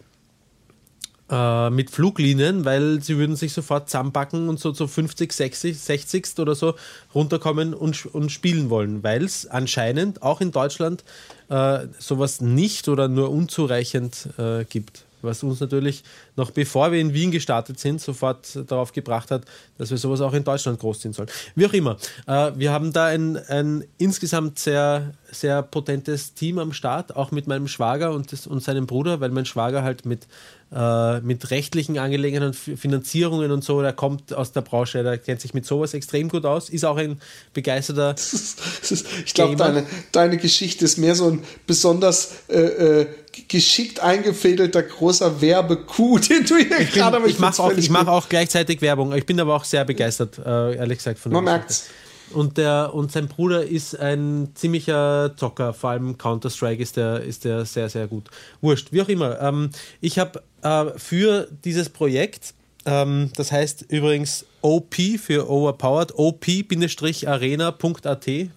äh, mit Fluglinien, weil sie würden sich sofort zusammenpacken und so zu 50, 60, 60 oder so runterkommen und, und spielen wollen, weil es anscheinend auch in Deutschland äh, sowas nicht oder nur unzureichend äh, gibt was uns natürlich noch bevor wir in Wien gestartet sind, sofort darauf gebracht hat, dass wir sowas auch in Deutschland großziehen sollen. Wie auch immer, äh, wir haben da ein, ein insgesamt sehr, sehr potentes Team am Start, auch mit meinem Schwager und, das, und seinem Bruder, weil mein Schwager halt mit, äh, mit rechtlichen Angelegenheiten, Finanzierungen und so, der kommt aus der Branche, der kennt sich mit sowas extrem gut aus, ist auch ein begeisterter. ich glaube, deine, deine Geschichte ist mehr so ein besonders äh, äh geschickt eingefädelter großer Werbecoup, den du hier gerade Ich mache auch, mach auch gleichzeitig Werbung. Ich bin aber auch sehr begeistert, äh, ehrlich gesagt. Von Man merkt und, der, und sein Bruder ist ein ziemlicher Zocker, vor allem Counter-Strike ist der, ist der sehr, sehr gut. Wurscht, wie auch immer. Ähm, ich habe äh, für dieses Projekt, ähm, das heißt übrigens OP für Overpowered, op-arena.at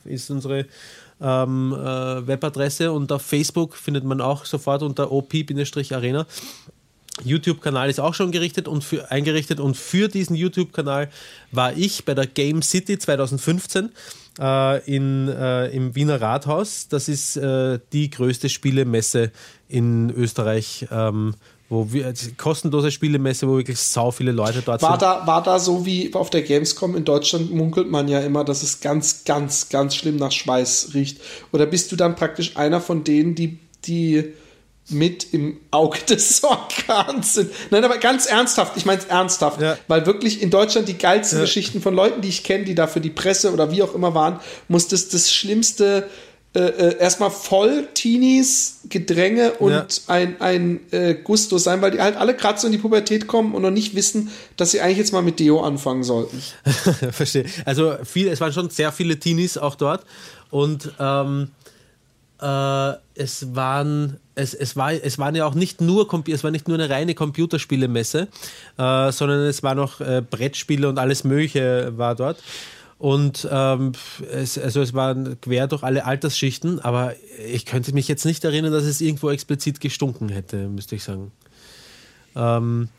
ist unsere ähm, äh, Webadresse und auf Facebook findet man auch sofort unter op-arena. YouTube-Kanal ist auch schon gerichtet und für, eingerichtet und für diesen YouTube-Kanal war ich bei der Game City 2015 äh, in, äh, im Wiener Rathaus. Das ist äh, die größte Spielemesse in Österreich ähm, wo wir kostenlose Spielemesse, wo wirklich sau viele Leute dort war sind. Da, war da so wie auf der Gamescom in Deutschland munkelt man ja immer, dass es ganz, ganz, ganz schlimm nach Schweiß riecht. Oder bist du dann praktisch einer von denen, die, die mit im Auge des Orkans sind. Nein, aber ganz ernsthaft, ich meine es ernsthaft, ja. weil wirklich in Deutschland die geilsten ja. Geschichten von Leuten, die ich kenne, die da für die Presse oder wie auch immer waren, muss das das schlimmste äh, äh, erstmal voll Teenies, Gedränge und ja. ein, ein äh, Gusto sein, weil die halt alle gerade so in die Pubertät kommen und noch nicht wissen, dass sie eigentlich jetzt mal mit Deo anfangen sollten. Verstehe. Also viel, es waren schon sehr viele Teenies auch dort und ähm, äh, es waren es, es, war, es waren ja auch nicht nur es war nicht nur eine reine Computerspielemesse, äh, sondern es war noch äh, Brettspiele und alles Mögliche war dort. Und ähm, es, also es war quer durch alle Altersschichten, aber ich könnte mich jetzt nicht erinnern, dass es irgendwo explizit gestunken hätte, müsste ich sagen. Ähm,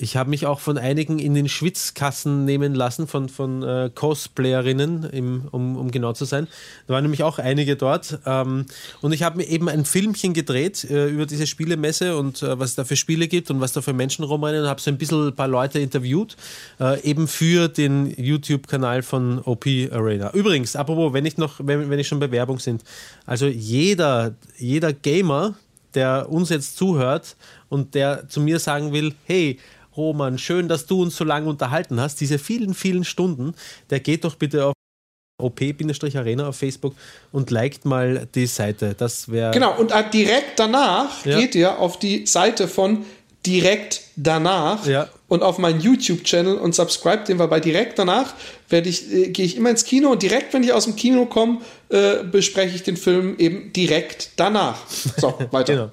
ich habe mich auch von einigen in den Schwitzkassen nehmen lassen, von, von äh, Cosplayerinnen, im, um, um genau zu sein. Da waren nämlich auch einige dort. Ähm, und ich habe mir eben ein Filmchen gedreht äh, über diese Spielemesse und äh, was es da für Spiele gibt und was da für Menschen rumrennen. Und habe so ein bisschen ein paar Leute interviewt, äh, eben für den YouTube-Kanal von OP Arena. Übrigens, apropos, wenn ich noch, wenn, wenn ich schon bei Werbung sind, also jeder, jeder Gamer, der uns jetzt zuhört und der zu mir sagen will, hey, Roman, schön, dass du uns so lange unterhalten hast, diese vielen, vielen Stunden, der geht doch bitte auf OP-Arena auf Facebook und liked mal die Seite. Das wäre. Genau, und direkt danach ja. geht ihr auf die Seite von direkt danach ja. und auf meinen YouTube-Channel und subscribe den, weil bei direkt danach werde ich, äh, gehe ich immer ins Kino und direkt, wenn ich aus dem Kino komme, äh, bespreche ich den Film eben direkt danach. So, weiter. genau.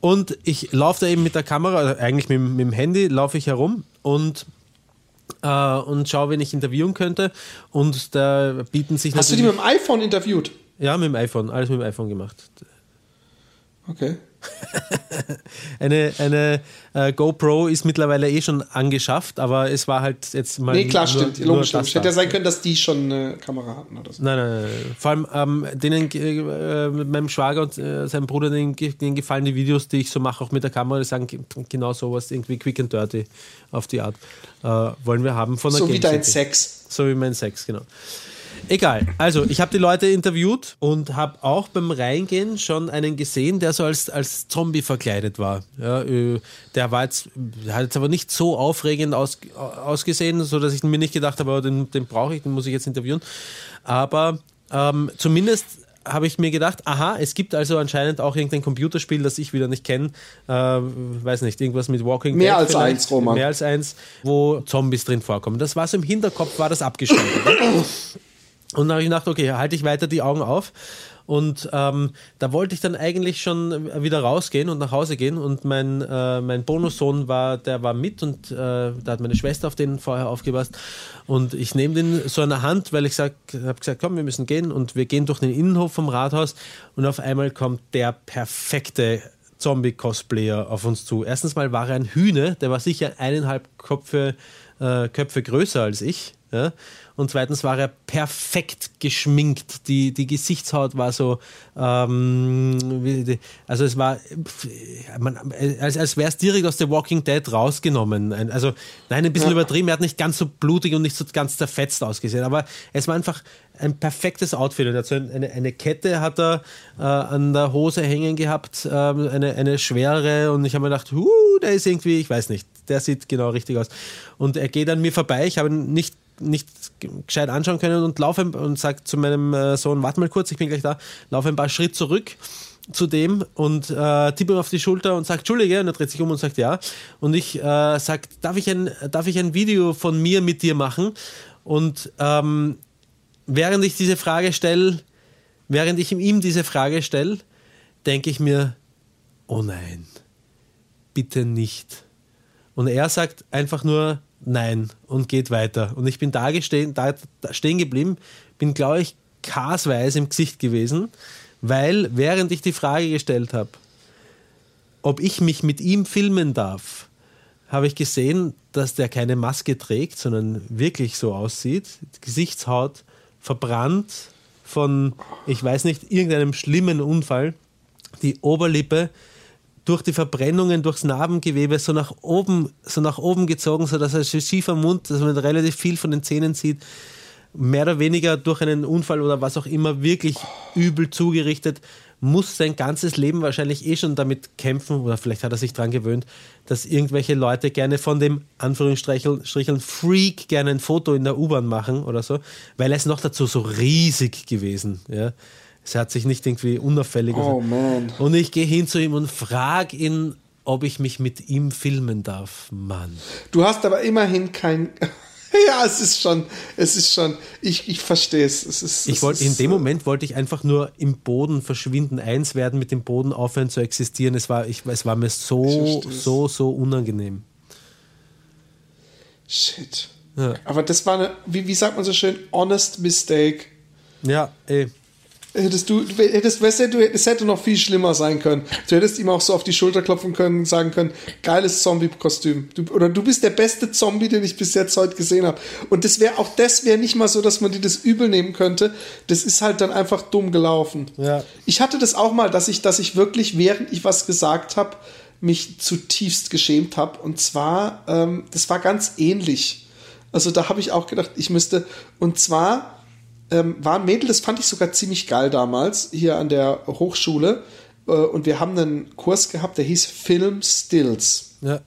Und ich laufe da eben mit der Kamera, also eigentlich mit, mit dem Handy, laufe ich herum und äh, und schaue, wen ich interviewen könnte. Und da bieten sich Hast du die mit dem iPhone interviewt? Ja, mit dem iPhone, alles mit dem iPhone gemacht. Okay. eine eine äh, GoPro ist mittlerweile eh schon angeschafft, aber es war halt jetzt mal. Nee, klar, nur, stimmt. Nur logisch, logisch. Hätte ja sein können, dass die schon eine Kamera hatten oder so. Nein, nein, nein. Vor allem ähm, denen, äh, mit meinem Schwager und äh, seinem Bruder, denen, denen, gefallen die Videos, die ich so mache, auch mit der Kamera, die sagen genau sowas, irgendwie quick and dirty auf die Art. Äh, wollen wir haben von der So Game wie dein Sex. So wie mein Sex, genau. Egal. Also, ich habe die Leute interviewt und habe auch beim Reingehen schon einen gesehen, der so als, als Zombie verkleidet war. Ja, äh, der war jetzt, hat jetzt aber nicht so aufregend aus, ausgesehen, sodass ich mir nicht gedacht habe, den, den brauche ich, den muss ich jetzt interviewen. Aber ähm, zumindest habe ich mir gedacht, aha, es gibt also anscheinend auch irgendein Computerspiel, das ich wieder nicht kenne, äh, weiß nicht, irgendwas mit Walking Mehr Dead als eins, Roman. Mehr als eins, wo Zombies drin vorkommen. Das war so im Hinterkopf, war das abgeschaltet. Und dann habe ich gedacht, okay, halte ich weiter die Augen auf. Und ähm, da wollte ich dann eigentlich schon wieder rausgehen und nach Hause gehen. Und mein, äh, mein Bonussohn war, der war mit und äh, da hat meine Schwester auf den vorher aufgepasst. Und ich nehme den so an der Hand, weil ich habe gesagt, komm, wir müssen gehen. Und wir gehen durch den Innenhof vom Rathaus und auf einmal kommt der perfekte Zombie-Cosplayer auf uns zu. Erstens mal war er ein Hühne, der war sicher eineinhalb Köpfe, äh, Köpfe größer als ich. Ja? Und zweitens war er perfekt geschminkt. Die, die Gesichtshaut war so, ähm, also es war, man, als, als wäre es direkt aus The Walking Dead rausgenommen. Also nein, ein bisschen ja. übertrieben. Er hat nicht ganz so blutig und nicht so ganz zerfetzt ausgesehen, aber es war einfach ein perfektes Outfit. Und also eine, eine Kette hat er äh, an der Hose hängen gehabt, äh, eine, eine schwere. Und ich habe mir gedacht, huh, der ist irgendwie, ich weiß nicht, der sieht genau richtig aus. Und er geht an mir vorbei. Ich habe ihn nicht nicht gescheit anschauen können und laufe und sage zu meinem äh, Sohn, warte mal kurz, ich bin gleich da, laufe ein paar Schritt zurück zu dem und äh, tippe ihm auf die Schulter und sagt, Entschuldige, und er dreht sich um und sagt ja. Und ich äh, sage, darf, ich ein, darf ich ein Video von mir mit dir machen? Und ähm, während ich diese Frage stelle, während ich ihm diese Frage stelle, denke ich mir, oh nein, bitte nicht. Und er sagt einfach nur, nein und geht weiter. Und ich bin da, gestehen, da, stehen geblieben, bin, glaube ich, kasweis im Gesicht gewesen, weil während ich die Frage gestellt habe, ob ich mich mit ihm filmen darf, habe ich gesehen, dass der keine Maske trägt, sondern wirklich so aussieht. Gesichtshaut verbrannt von, ich weiß nicht, irgendeinem schlimmen Unfall. Die Oberlippe durch die Verbrennungen, durchs Narbengewebe so nach oben, so nach oben gezogen, sodass er schiefer Mund, dass man relativ viel von den Zähnen sieht, mehr oder weniger durch einen Unfall oder was auch immer wirklich übel zugerichtet, muss sein ganzes Leben wahrscheinlich eh schon damit kämpfen, oder vielleicht hat er sich daran gewöhnt, dass irgendwelche Leute gerne von dem Anführungsstrichen Freak gerne ein Foto in der U-Bahn machen oder so, weil er ist noch dazu so riesig gewesen. Ja. Es hat sich nicht irgendwie unauffällig. Oh man. Und ich gehe hin zu ihm und frage ihn, ob ich mich mit ihm filmen darf. Mann. Du hast aber immerhin kein. ja, es ist schon, es ist schon, ich, ich verstehe es. es ist, ich wollte, in dem Moment wollte ich einfach nur im Boden verschwinden, eins werden, mit dem Boden aufhören zu existieren. Es war, ich, es war mir so, so, so unangenehm. Shit. Ja. Aber das war eine, wie, wie sagt man so schön, honest mistake. Ja, ey. Hättest du, hättest, weißt du, es hätte noch viel schlimmer sein können. Du hättest ihm auch so auf die Schulter klopfen können und sagen können, geiles Zombie-Kostüm. oder du bist der beste Zombie, den ich bis jetzt heute gesehen habe. Und das wäre auch das wäre nicht mal so, dass man dir das übel nehmen könnte. Das ist halt dann einfach dumm gelaufen. Ja. Ich hatte das auch mal, dass ich, dass ich wirklich, während ich was gesagt habe, mich zutiefst geschämt habe. Und zwar, ähm, das war ganz ähnlich. Also da habe ich auch gedacht, ich müsste, und zwar ähm, war ein Mädel, das fand ich sogar ziemlich geil damals, hier an der Hochschule. äh, und wir haben einen Kurs gehabt, der hieß Film Stills. Ja.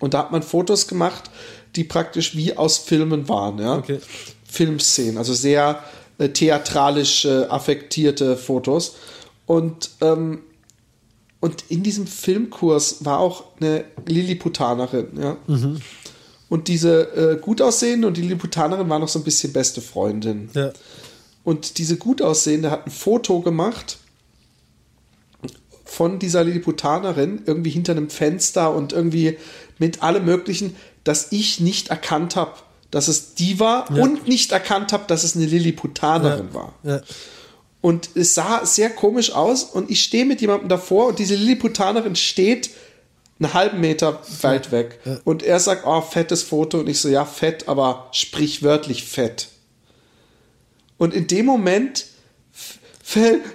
Und da hat man Fotos gemacht, die praktisch wie aus Filmen waren, ja. Okay. Filmszenen, also sehr äh, theatralisch äh, affektierte Fotos. Und, ähm, und in diesem Filmkurs war auch eine Lilliputanerin, ja. Und diese äh, gut aussehende und die Lilliputanerin war noch so ein bisschen beste Freundin. Ja. Und diese gut aussehende hat ein Foto gemacht von dieser Lilliputanerin irgendwie hinter einem Fenster und irgendwie mit allem Möglichen, dass ich nicht erkannt habe, dass es die war Ja. und nicht erkannt habe, dass es eine Lilliputanerin war. Ja. Und es sah sehr komisch aus und ich stehe mit jemandem davor und diese Lilliputanerin steht einen halben Meter weit weg. Und er sagt, oh, fettes Foto. Und ich so, ja, fett, aber sprichwörtlich fett. Und in dem Moment fällt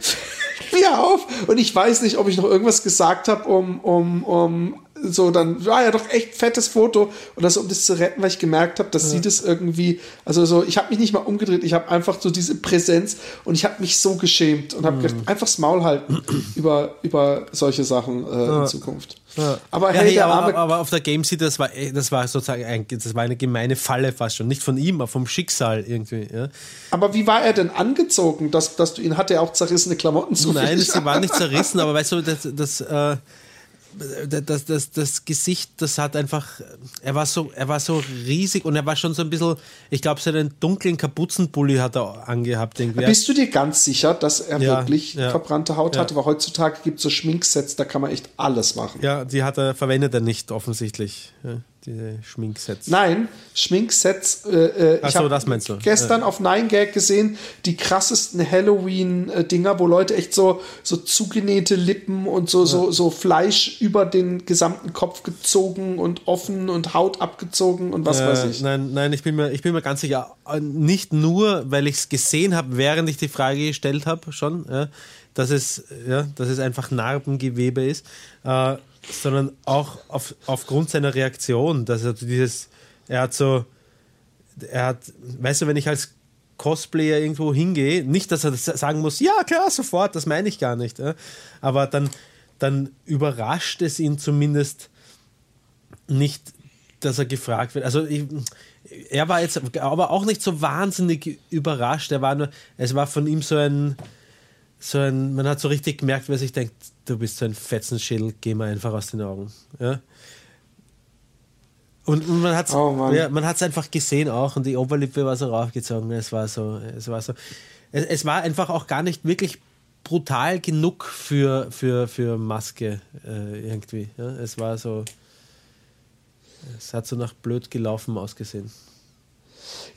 fällt mir auf. Und ich weiß nicht, ob ich noch irgendwas gesagt habe, um, um, um so dann war ja doch echt fettes Foto. Und das um das zu retten, weil ich gemerkt habe, dass sie das irgendwie, also so, ich habe mich nicht mal umgedreht, ich habe einfach so diese Präsenz. Und ich habe mich so geschämt und habe gedacht, einfach das Maul halten über, über solche Sachen äh, in Zukunft. Aber Ja, hey, aber, aber auf der Game City, das war, das war sozusagen ein, das war eine gemeine Falle fast schon. Nicht von ihm, aber vom Schicksal irgendwie. Ja. Aber wie war er denn angezogen, dass, dass du ihn hatte er auch zerrissene Klamotten zu Nein, sie war nicht zerrissen, aber weißt du, das, das, äh, das, das, das Gesicht, das hat einfach, er war so, er war so riesig und er war schon so ein bisschen, ich glaube, so einen dunklen Kapuzenpulli hat er angehabt irgendwie. Bist du dir ganz sicher, dass er Ja, wirklich ja. verbrannte Haut Ja. hatte? Weil heutzutage gibt es so Schminksets, da kann man echt alles machen. ja, die hat er, verwendet er nicht offensichtlich, diese Schminksets. Nein, Schminksets. Äh, äh, Ach ich so, habe das meinst du. gestern auf 9gag gesehen, die krassesten Halloween-Dinger, wo Leute echt so, so zugenähte Lippen und so, so, so Fleisch über den gesamten Kopf gezogen und offen und Haut abgezogen und was Äh, weiß ich. Nein, nein, ich bin mir, ich bin mir ganz sicher, äh, nicht nur, weil ich es gesehen habe, während ich die Frage gestellt habe, schon, ja, dass, es, ja, dass es einfach Narbengewebe ist, äh, sondern auch auf, aufgrund seiner Reaktion, dass er dieses, er hat so, er hat, weißt du, wenn ich als Cosplayer irgendwo hingehe, nicht, dass er das sagen muss, ja klar, sofort, das meine ich gar nicht, aber dann, dann überrascht es ihn zumindest nicht, dass er gefragt wird. Also ich, er war jetzt aber auch nicht so wahnsinnig überrascht. Er war nur, es war von ihm so ein, so ein, man hat so richtig gemerkt, wer sich denkt, du bist so ein Fetzenschädel, geh mal einfach aus den Augen. Ja? Und, und man hat es Oh ja, man hat's einfach gesehen auch und die Oberlippe war so raufgezogen. Es war so, es war so. Es, es war einfach auch gar nicht wirklich brutal genug für, für, für Maske äh, irgendwie. Ja? Es war so. Es hat so nach blöd gelaufen ausgesehen.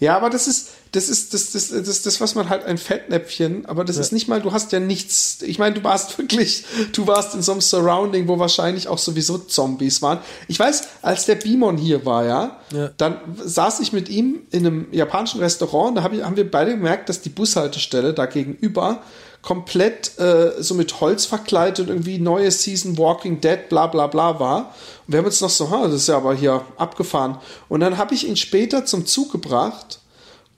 Ja, aber das ist, das ist, das, das, das, das, was man halt ein Fettnäpfchen, aber das ist nicht mal, du hast ja nichts, ich meine, du warst wirklich, du warst in so einem Surrounding, wo wahrscheinlich auch sowieso Zombies waren. Ich weiß, als der Bimon hier war, ja, Ja. dann saß ich mit ihm in einem japanischen Restaurant, da hab ich, haben wir beide gemerkt, dass die Bushaltestelle da gegenüber komplett äh, so mit Holz verkleidet und irgendwie neue Season Walking Dead, bla bla bla war. Und wir haben uns noch so, ha, das ist ja aber hier abgefahren. Und dann habe ich ihn später zum Zug gebracht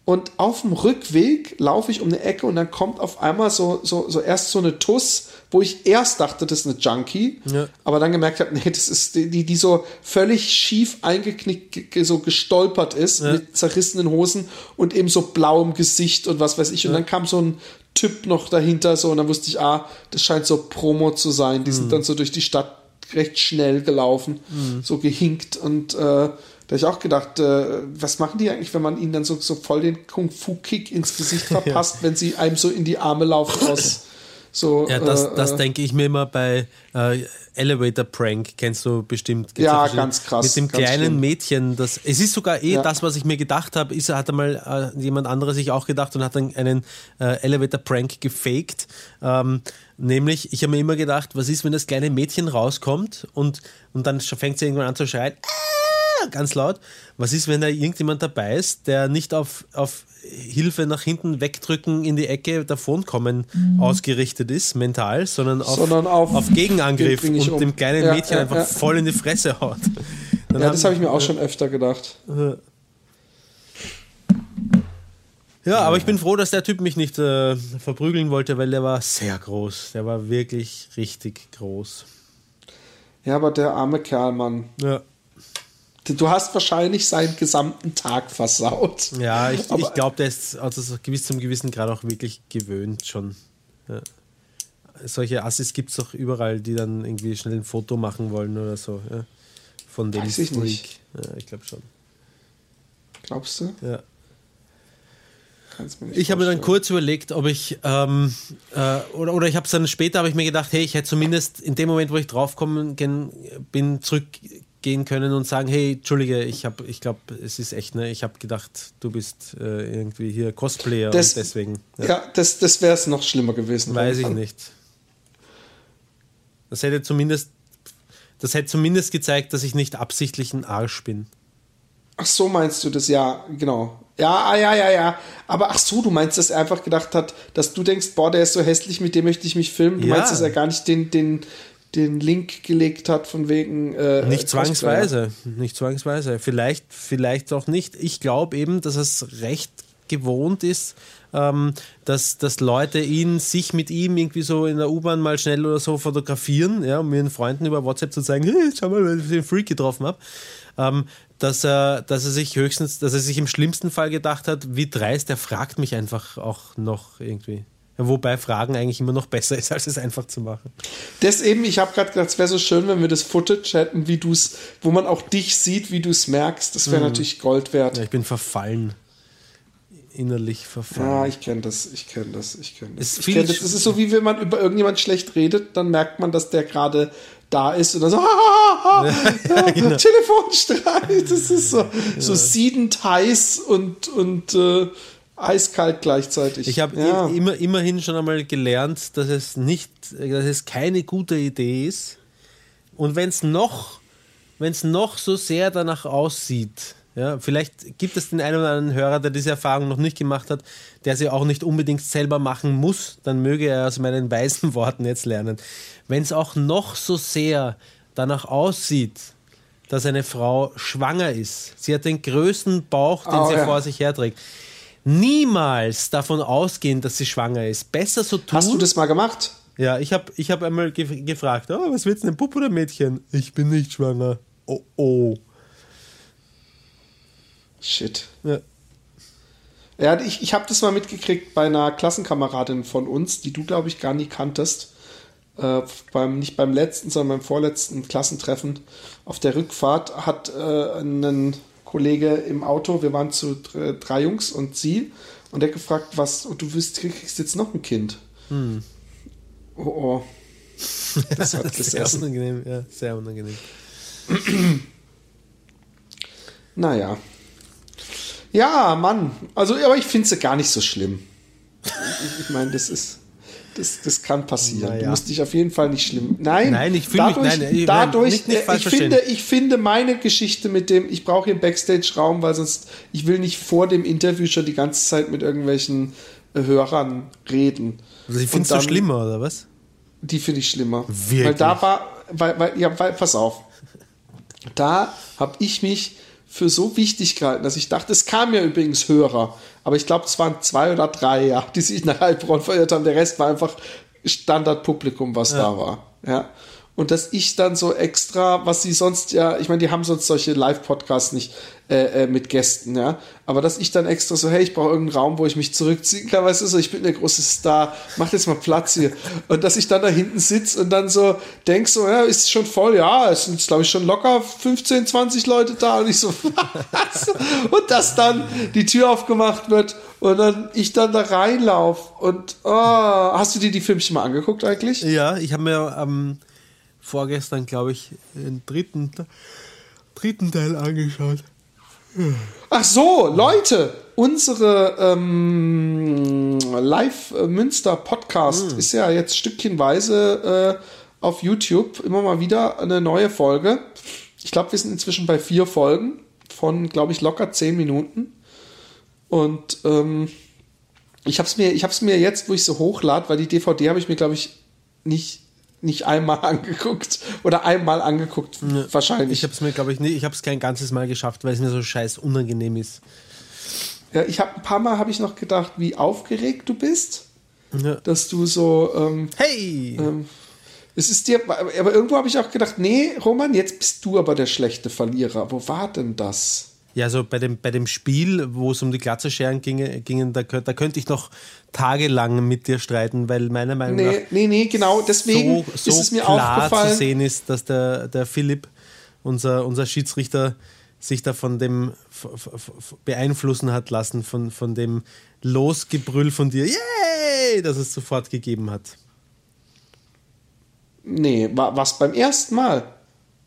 und auf dem Rückweg laufe ich um eine Ecke und dann kommt auf einmal so, so, so erst so eine Tuss, wo ich erst dachte, das ist eine Junkie, Ja. aber dann gemerkt habe, nee, das ist die, die, die so völlig schief eingeknickt, ge- ge- so gestolpert ist mit zerrissenen Hosen und eben so blauem Gesicht und was weiß ich. Und dann kam so ein Typ noch dahinter, so, und dann wusste ich, ah, das scheint so Promo zu sein. Die sind dann so durch die Stadt recht schnell gelaufen, so gehinkt und äh, da habe ich auch gedacht, äh, was machen die eigentlich, wenn man ihnen dann so, so voll den Kung-Fu-Kick ins Gesicht verpasst, wenn sie einem so in die Arme laufen aus so. Ja, das, äh, das äh, denke ich mir immer bei äh, Elevator Prank, kennst du bestimmt. Ja, ganz krass, Mit dem kleinen schlimm. Mädchen, das, es ist sogar eh Ja. das, was ich mir gedacht habe, ist, hat einmal äh, jemand anderes sich auch gedacht und hat dann einen äh, Elevator Prank gefaked. Ähm, nämlich, ich habe mir immer gedacht, was ist, wenn das kleine Mädchen rauskommt und, und dann fängt sie irgendwann an zu schreien, "Ah!" Ganz laut. Was ist, wenn da irgendjemand dabei ist, der nicht auf, auf Hilfe nach hinten wegdrücken in die Ecke davonkommen ausgerichtet ist, mental, sondern auf, Mhm. Sondern auf- Gegenangriff bring ich und um. dem kleinen Ja, Mädchen ja, einfach ja. voll in die Fresse haut. Dann Ja, das habe ich mir auch schon öfter gedacht. Ja, aber ich bin froh, dass der Typ mich nicht äh, verprügeln wollte, weil der war sehr groß. Der war wirklich richtig groß. Ja, aber der arme Kerl, Mann. Ja. Du hast wahrscheinlich seinen gesamten Tag versaut. Ja, ich, ich glaube, der ist also so gewiss zum gewissen Grad auch wirklich gewöhnt schon. Ja. Solche Assis gibt es doch überall, die dann irgendwie schnell ein Foto machen wollen oder so. Ja. Von dem Weiß ich nicht. Ja, ich glaube schon. Glaubst du? Ja. Ich habe mir dann kurz überlegt, ob ich, ähm, äh, oder, oder ich habe es dann später, habe ich mir gedacht, hey, ich hätte zumindest in dem Moment, wo ich draufkommen bin, zurückgehen können und sagen, hey, Entschuldige, ich habe, ich glaube, es ist echt, ne, ich habe gedacht, du bist äh, irgendwie hier Cosplayer Das- und deswegen. Ja, das, das wäre es noch schlimmer gewesen. Weiß ich nicht. Das hätte zumindest, das hätte zumindest gezeigt, dass ich nicht absichtlich ein Arsch bin. Ach so meinst du das, ja, genau. Ja, ah, ja, ja, ja. Aber ach so, du meinst, dass er einfach gedacht hat, dass du denkst, boah, der ist so hässlich, mit dem möchte ich mich filmen. Du Ja. meinst, dass er gar nicht den, den, den Link gelegt hat von wegen. Äh, Nicht Cosplayer. zwangsweise, nicht zwangsweise. Vielleicht, vielleicht auch nicht. Ich glaube eben, dass es recht gewohnt ist, ähm, dass, dass Leute ihn, sich mit ihm irgendwie so in der U-Bahn mal schnell oder so fotografieren, ja, um ihren Freunden über WhatsApp zu zeigen, hey, schau mal, was ich den Freak getroffen habe. Ähm, dass er, dass er sich höchstens, dass er sich im schlimmsten Fall gedacht hat, wie dreist, der fragt mich einfach auch noch irgendwie. Ja, wobei Fragen eigentlich immer noch besser ist, als es einfach zu machen. Das eben, ich habe gerade gedacht, es wäre so schön, wenn wir das Footage hätten, wie du es, wo man auch dich sieht, wie du es merkst. Das wäre natürlich Gold wert. Ja, ich bin verfallen. Innerlich verfallen. Ja, ich kenne das, ich kenne das, ich kenne das. Ich viel kenn das. Das ist so, wie wenn man über irgendjemand schlecht redet, dann merkt man, dass der gerade da ist und dann so, ah, ja, genau. Telefonstreit. Das ist so, so siedend heiß und, und äh, eiskalt gleichzeitig. Ich habe ja. immer, immerhin schon einmal gelernt, dass es nicht, dass es keine gute Idee ist. Und wenn es noch, wenn es noch so sehr danach aussieht, ja, vielleicht gibt es den einen oder anderen Hörer, der diese Erfahrung noch nicht gemacht hat, der sie auch nicht unbedingt selber machen muss, dann möge er aus meinen weisen Worten jetzt lernen. Wenn es auch noch so sehr danach aussieht, dass eine Frau schwanger ist, sie hat den größten Bauch, den Oh, sie ja. vor sich herträgt, niemals davon ausgehen, dass sie schwanger ist. Besser so tun. Hast du das mal gemacht? Ja, ich habe ich hab einmal gef gefragt, oh, was wird's denn, Bub oder Mädchen? Ich bin nicht schwanger. Oh, oh. Shit. Ja. Ja, ich, ich habe das mal mitgekriegt bei einer Klassenkameradin von uns, die du, glaube ich, gar nie kanntest. Äh, beim, nicht beim letzten, sondern beim vorletzten Klassentreffen. Auf der Rückfahrt hat äh, ein Kollege im Auto, wir waren zu dr- drei Jungs und sie, und der gefragt, was, und du wirst, kriegst jetzt noch ein Kind. Oh, oh. Das hat Sehr gesessen. unangenehm, ja, sehr unangenehm. Naja. Ja, Mann. Also, aber ich finde es gar nicht so schlimm. Ich meine, das ist. Das, das kann passieren. Du Naja. musst dich auf jeden Fall nicht schlimm. Nein, Nein, ich fühl mich- dadurch, nein, ich- dadurch, nicht- nicht äh, ich finde, ich finde meine Geschichte mit dem, ich brauche hier Backstage-Raum, weil sonst, ich will nicht vor dem Interview schon die ganze Zeit mit irgendwelchen äh, Hörern reden. Also ich finde es schlimmer, oder was? Die finde ich schlimmer. Wirklich? Weil da war, weil, weil, ja, weil, pass auf. Da habe ich mich für so wichtig gehalten, dass ich dachte, es kamen ja übrigens Hörer, aber ich glaube, es waren zwei oder drei, ja, die sich nach Heilbronn verirrt haben. Der Rest war einfach Standardpublikum, was da war. Ja. Und dass ich dann so extra, was sie sonst ja, ich meine, die haben sonst solche Live-Podcasts nicht äh, äh, mit Gästen, ja. Aber dass ich dann extra so, hey, ich brauche irgendeinen Raum, wo ich mich zurückziehen kann, weißt du, so, ich bin der große Star, mach jetzt mal Platz hier. Und dass ich dann da hinten sitze und dann so denk so, ja, ist schon voll, ja, es sind, glaube ich, schon locker 15, 20 Leute da. Und ich so, was? Und dass dann die Tür aufgemacht wird und dann ich dann da reinlauf und oh, hast du dir die Filmchen mal angeguckt eigentlich? Ja, ich habe mir ähm, vorgestern, glaube ich, den dritten, dritten Teil angeschaut. Ach so, Leute, unsere ähm, Live äh, Münster Podcast ist ja jetzt stückchenweise äh, auf YouTube immer mal wieder eine neue Folge. Ich glaube, wir sind inzwischen bei vier Folgen von, glaube ich, locker zehn Minuten. Und ähm, ich habe es mir, ich hab's mir jetzt, wo ich so hochlade, weil die DVD habe ich mir, glaube ich, nicht, nicht einmal angeguckt oder einmal angeguckt, wahrscheinlich. Ich habe es mir, glaube ich, nicht, ich habe es kein ganzes Mal geschafft, weil es mir so scheiß unangenehm ist. Ja, ich habe ein paar Mal habe ich noch gedacht, wie aufgeregt du bist, Ja. dass du so ähm, Hey! ähm, es ist dir, aber irgendwo habe ich auch gedacht, nee, Roman, jetzt bist du aber der schlechte Verlierer. Wo war denn das? Ja, so bei dem, bei dem Spiel, wo es um die Glatzescheren ginge, gingen, da, da könnte ich noch tagelang mit dir streiten, weil meiner Meinung nach Nee, nee, nee, genau. Deswegen so, so ist es mir klar aufgefallen. zu sehen ist, dass der, der Philipp, unser, unser Schiedsrichter, sich da von dem beeinflussen hat lassen, von, von dem Losgebrüll von dir, yay, das es sofort gegeben hat. Nee, was beim ersten Mal.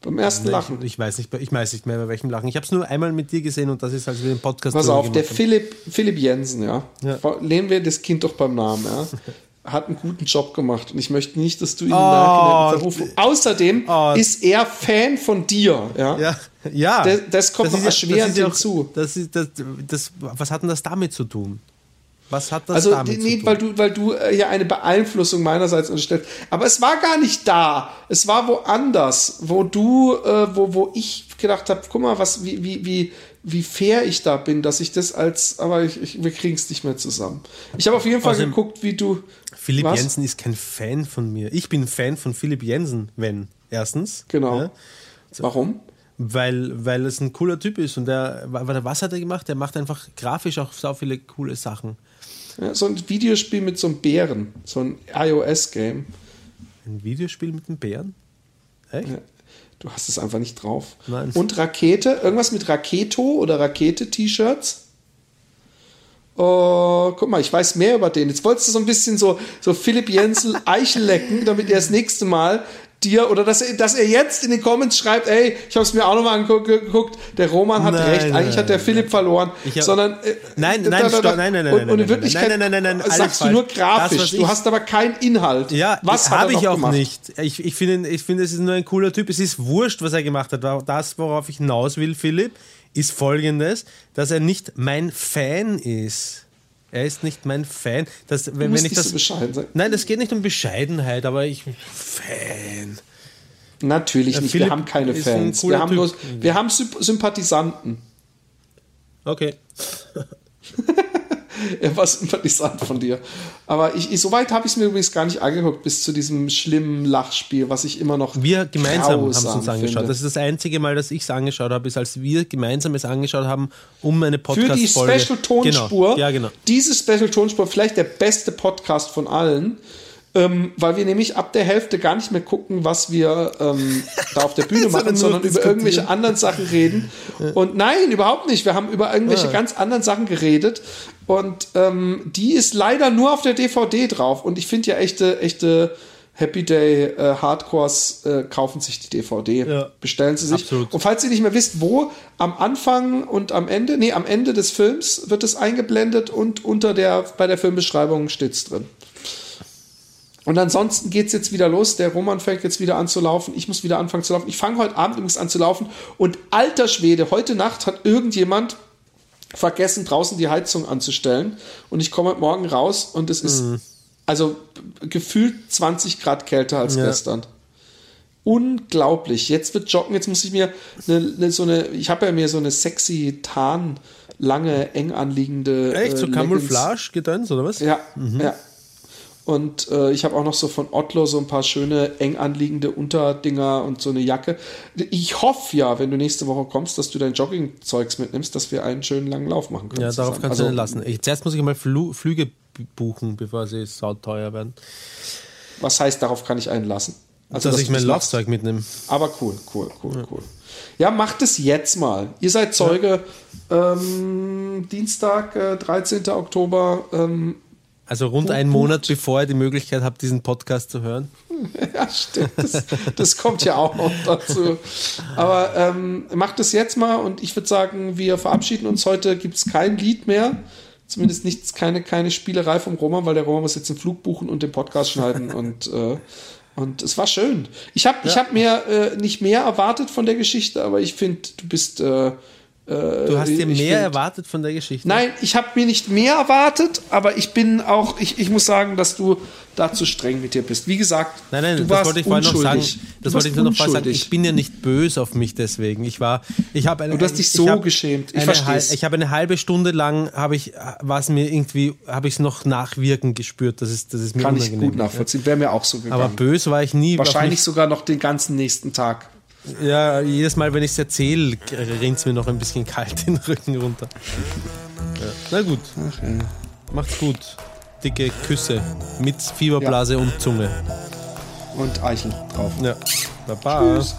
Beim ersten Lachen. Ich, ich, weiß nicht, ich weiß nicht mehr, bei welchem Lachen. Ich habe es nur einmal mit dir gesehen und das ist, als wir den Podcast Pass auf, der haben. Philipp, Philipp Jensen, ja. Ja. Nehmen wir das Kind doch beim Namen, ja. Hat einen guten Job gemacht und ich möchte nicht, dass du ihn Oh, verrufst. Außerdem oh. ist er Fan von dir, ja. Ja, ja. Das- das kommt noch ist erschwerend das ja hinzu. Das ist, das, das, was hat denn das damit zu tun? Was hat das Also damit zu nee, tun? weil du, weil du äh, ja eine Beeinflussung meinerseits unterstellst. Aber es war gar nicht da. Es war woanders, wo du, äh, wo, wo ich gedacht habe, guck mal, was, wie, wie, wie, wie fair ich da bin, dass ich das als, aber ich, ich, wir kriegen es nicht mehr zusammen. Ich habe auf jeden Fall Außerdem- geguckt, wie du. Philipp Was? Jensen ist kein Fan von mir. Ich bin Fan von Philipp Jensen, wenn. Erstens. Genau. Ja, Warum? weil, weil es ein cooler Typ ist und der, was hat er gemacht? Der macht einfach grafisch auch so viele coole Sachen. Ja, so ein Videospiel mit so einem Bären, so ein iOS-Game. Ein Videospiel mit einem Bären? Echt? Ja. Du hast es einfach nicht drauf. Nein. Und Rakete, irgendwas mit Raketo oder Rakete-T-Shirts. Oh, guck mal, ich weiß mehr über den. Jetzt wolltest du so ein bisschen so, so Philipp Jensen Eichel lecken, damit er das nächste Mal dir oder dass er, dass er jetzt in den Comments schreibt, ey, ich habe es mir auch nochmal angeguckt, der Roman hat Nein, recht, nein, eigentlich hat der nein, Philipp verloren, hab- sondern äh, Nein, da- nein, da- da- stopp, nein, nein, nein, und, nein, und in nein, Wirklichkeit nein, nein, nein, nein, alles sagst du nur grafisch, du hast aber keinen Inhalt. Ja, was habe ich auch gemacht? nicht. Ich, ich finde, ich finde, es ist nur ein cooler Typ. Es ist wurscht, was er gemacht hat. Das, worauf ich hinaus will, Philipp, ist folgendes, dass er nicht mein Fan ist. Er ist nicht mein Fan. Das, wenn, Du wenn ich nicht das, so bescheiden sein. Nein, das geht nicht um Bescheidenheit, aber ich Fan. Natürlich Ja, nicht, Philipp wir haben keine Fans. Wir haben, nur, wir haben Symp Sympathisanten. Okay. Er war sympathisant von dir. Aber ich, ich, soweit habe ich es mir übrigens gar nicht angeguckt, bis zu diesem schlimmen Lachspiel, was ich immer noch. Wir gemeinsam haben es uns angeschaut. finde. Das ist das einzige Mal, dass ich es angeschaut habe, ist, als wir gemeinsam es angeschaut haben, um eine Für Podcast-Folge. die Special-Tonspur. Genau. Ja, genau. Diese Special-Tonspur, vielleicht der beste Podcast von allen. Ähm, weil wir nämlich ab der Hälfte gar nicht mehr gucken, was wir ähm, da auf der Bühne machen, sondern über irgendwelche anderen Sachen reden. Und nein, überhaupt nicht. Wir haben über irgendwelche Ah. ganz anderen Sachen geredet. Und ähm, die ist leider nur auf der DVD drauf. Und ich finde ja echte, echte Happy Day äh, Hardcores äh, kaufen sich die DVD. Ja. Bestellen sie sich. Absolut. Und falls ihr nicht mehr wisst, wo, am Anfang und am Ende, nee, am Ende des Films wird es eingeblendet und unter der, bei der Filmbeschreibung steht's drin. Und ansonsten geht's jetzt wieder los. Der Roman fängt jetzt wieder an zu laufen. Ich muss wieder anfangen zu laufen. Ich fange heute Abend übrigens an zu laufen. Und alter Schwede, heute Nacht hat irgendjemand vergessen, draußen die Heizung anzustellen. Und ich komme Morgen raus und es ist also gefühlt 20 Grad kälter als Ja. gestern. Unglaublich. Jetzt wird joggen. Jetzt muss ich mir eine, eine, so eine, ich habe ja mir so eine sexy Tarn, lange, eng anliegende. Echt? So äh, Leggings- Camouflage-Gedöns, oder was? ja, Mhm. ja. Und äh, ich habe auch noch so von Otlo so ein paar schöne eng anliegende Unterdinger und so eine Jacke. Ich hoffe ja, wenn du nächste Woche kommst, dass du dein Joggingzeugs mitnimmst, dass wir einen schönen langen Lauf machen können. Ja, darauf zusammen. kannst du Also, nicht lassen. Ich, zuerst muss ich mal Flu Flüge buchen, bevor sie sauteuer werden. Was heißt, darauf kann ich einlassen? Also, dass, ich du mein. Laufzeug mitnehme. Aber cool, cool, cool, cool. Ja, macht es jetzt mal. Ihr seid Zeuge. Ähm, Dienstag, äh, 13. Oktober. Ähm, Also rund einen Monat, bevor ihr die Möglichkeit habt, diesen Podcast zu hören. Ja, stimmt. Das, das kommt ja auch noch dazu. Aber ähm, macht es jetzt mal und ich würde sagen, wir verabschieden uns. Heute gibt es kein Lied mehr. Zumindest nichts, keine, keine Spielerei vom Roman, weil der Roman muss jetzt einen Flug buchen und den Podcast schneiden. und, äh, und es war schön. Ich habe ich hab mir äh, nicht mehr erwartet von der Geschichte, aber ich finde, du bist äh, Du hast dir ich mehr find- erwartet von der Geschichte? Nein, ich habe mir nicht mehr erwartet, aber ich bin auch, ich, ich muss sagen, dass du da zu streng mit dir bist. Wie gesagt, Nein, nein, du das warst wollte ich vorhin noch sagen. unschuldig. Das wollte ich nur noch sagen. unschuldig. Ich bin ja nicht böse auf mich deswegen. Ich war, ich habe eine. Du hast dich ich so hab geschämt. Ich hal- Ich habe eine halbe Stunde lang, habe ich, war es mir irgendwie, habe ich es noch nachwirken gespürt. Das ist, das ist mir Kann ich gut nachvollziehen. Wäre mir auch so gegangen. Aber böse war ich nie. Wahrscheinlich sogar noch den ganzen nächsten Tag. Ja, jedes Mal, wenn ich es erzähle, rinnt es mir noch ein bisschen kalt den Rücken runter. Ja. Na gut. Ach. Macht's gut. Dicke Küsse mit Fieberblase ja. und Zunge. Und Eichel drauf. Ja. Baba. Tschüss.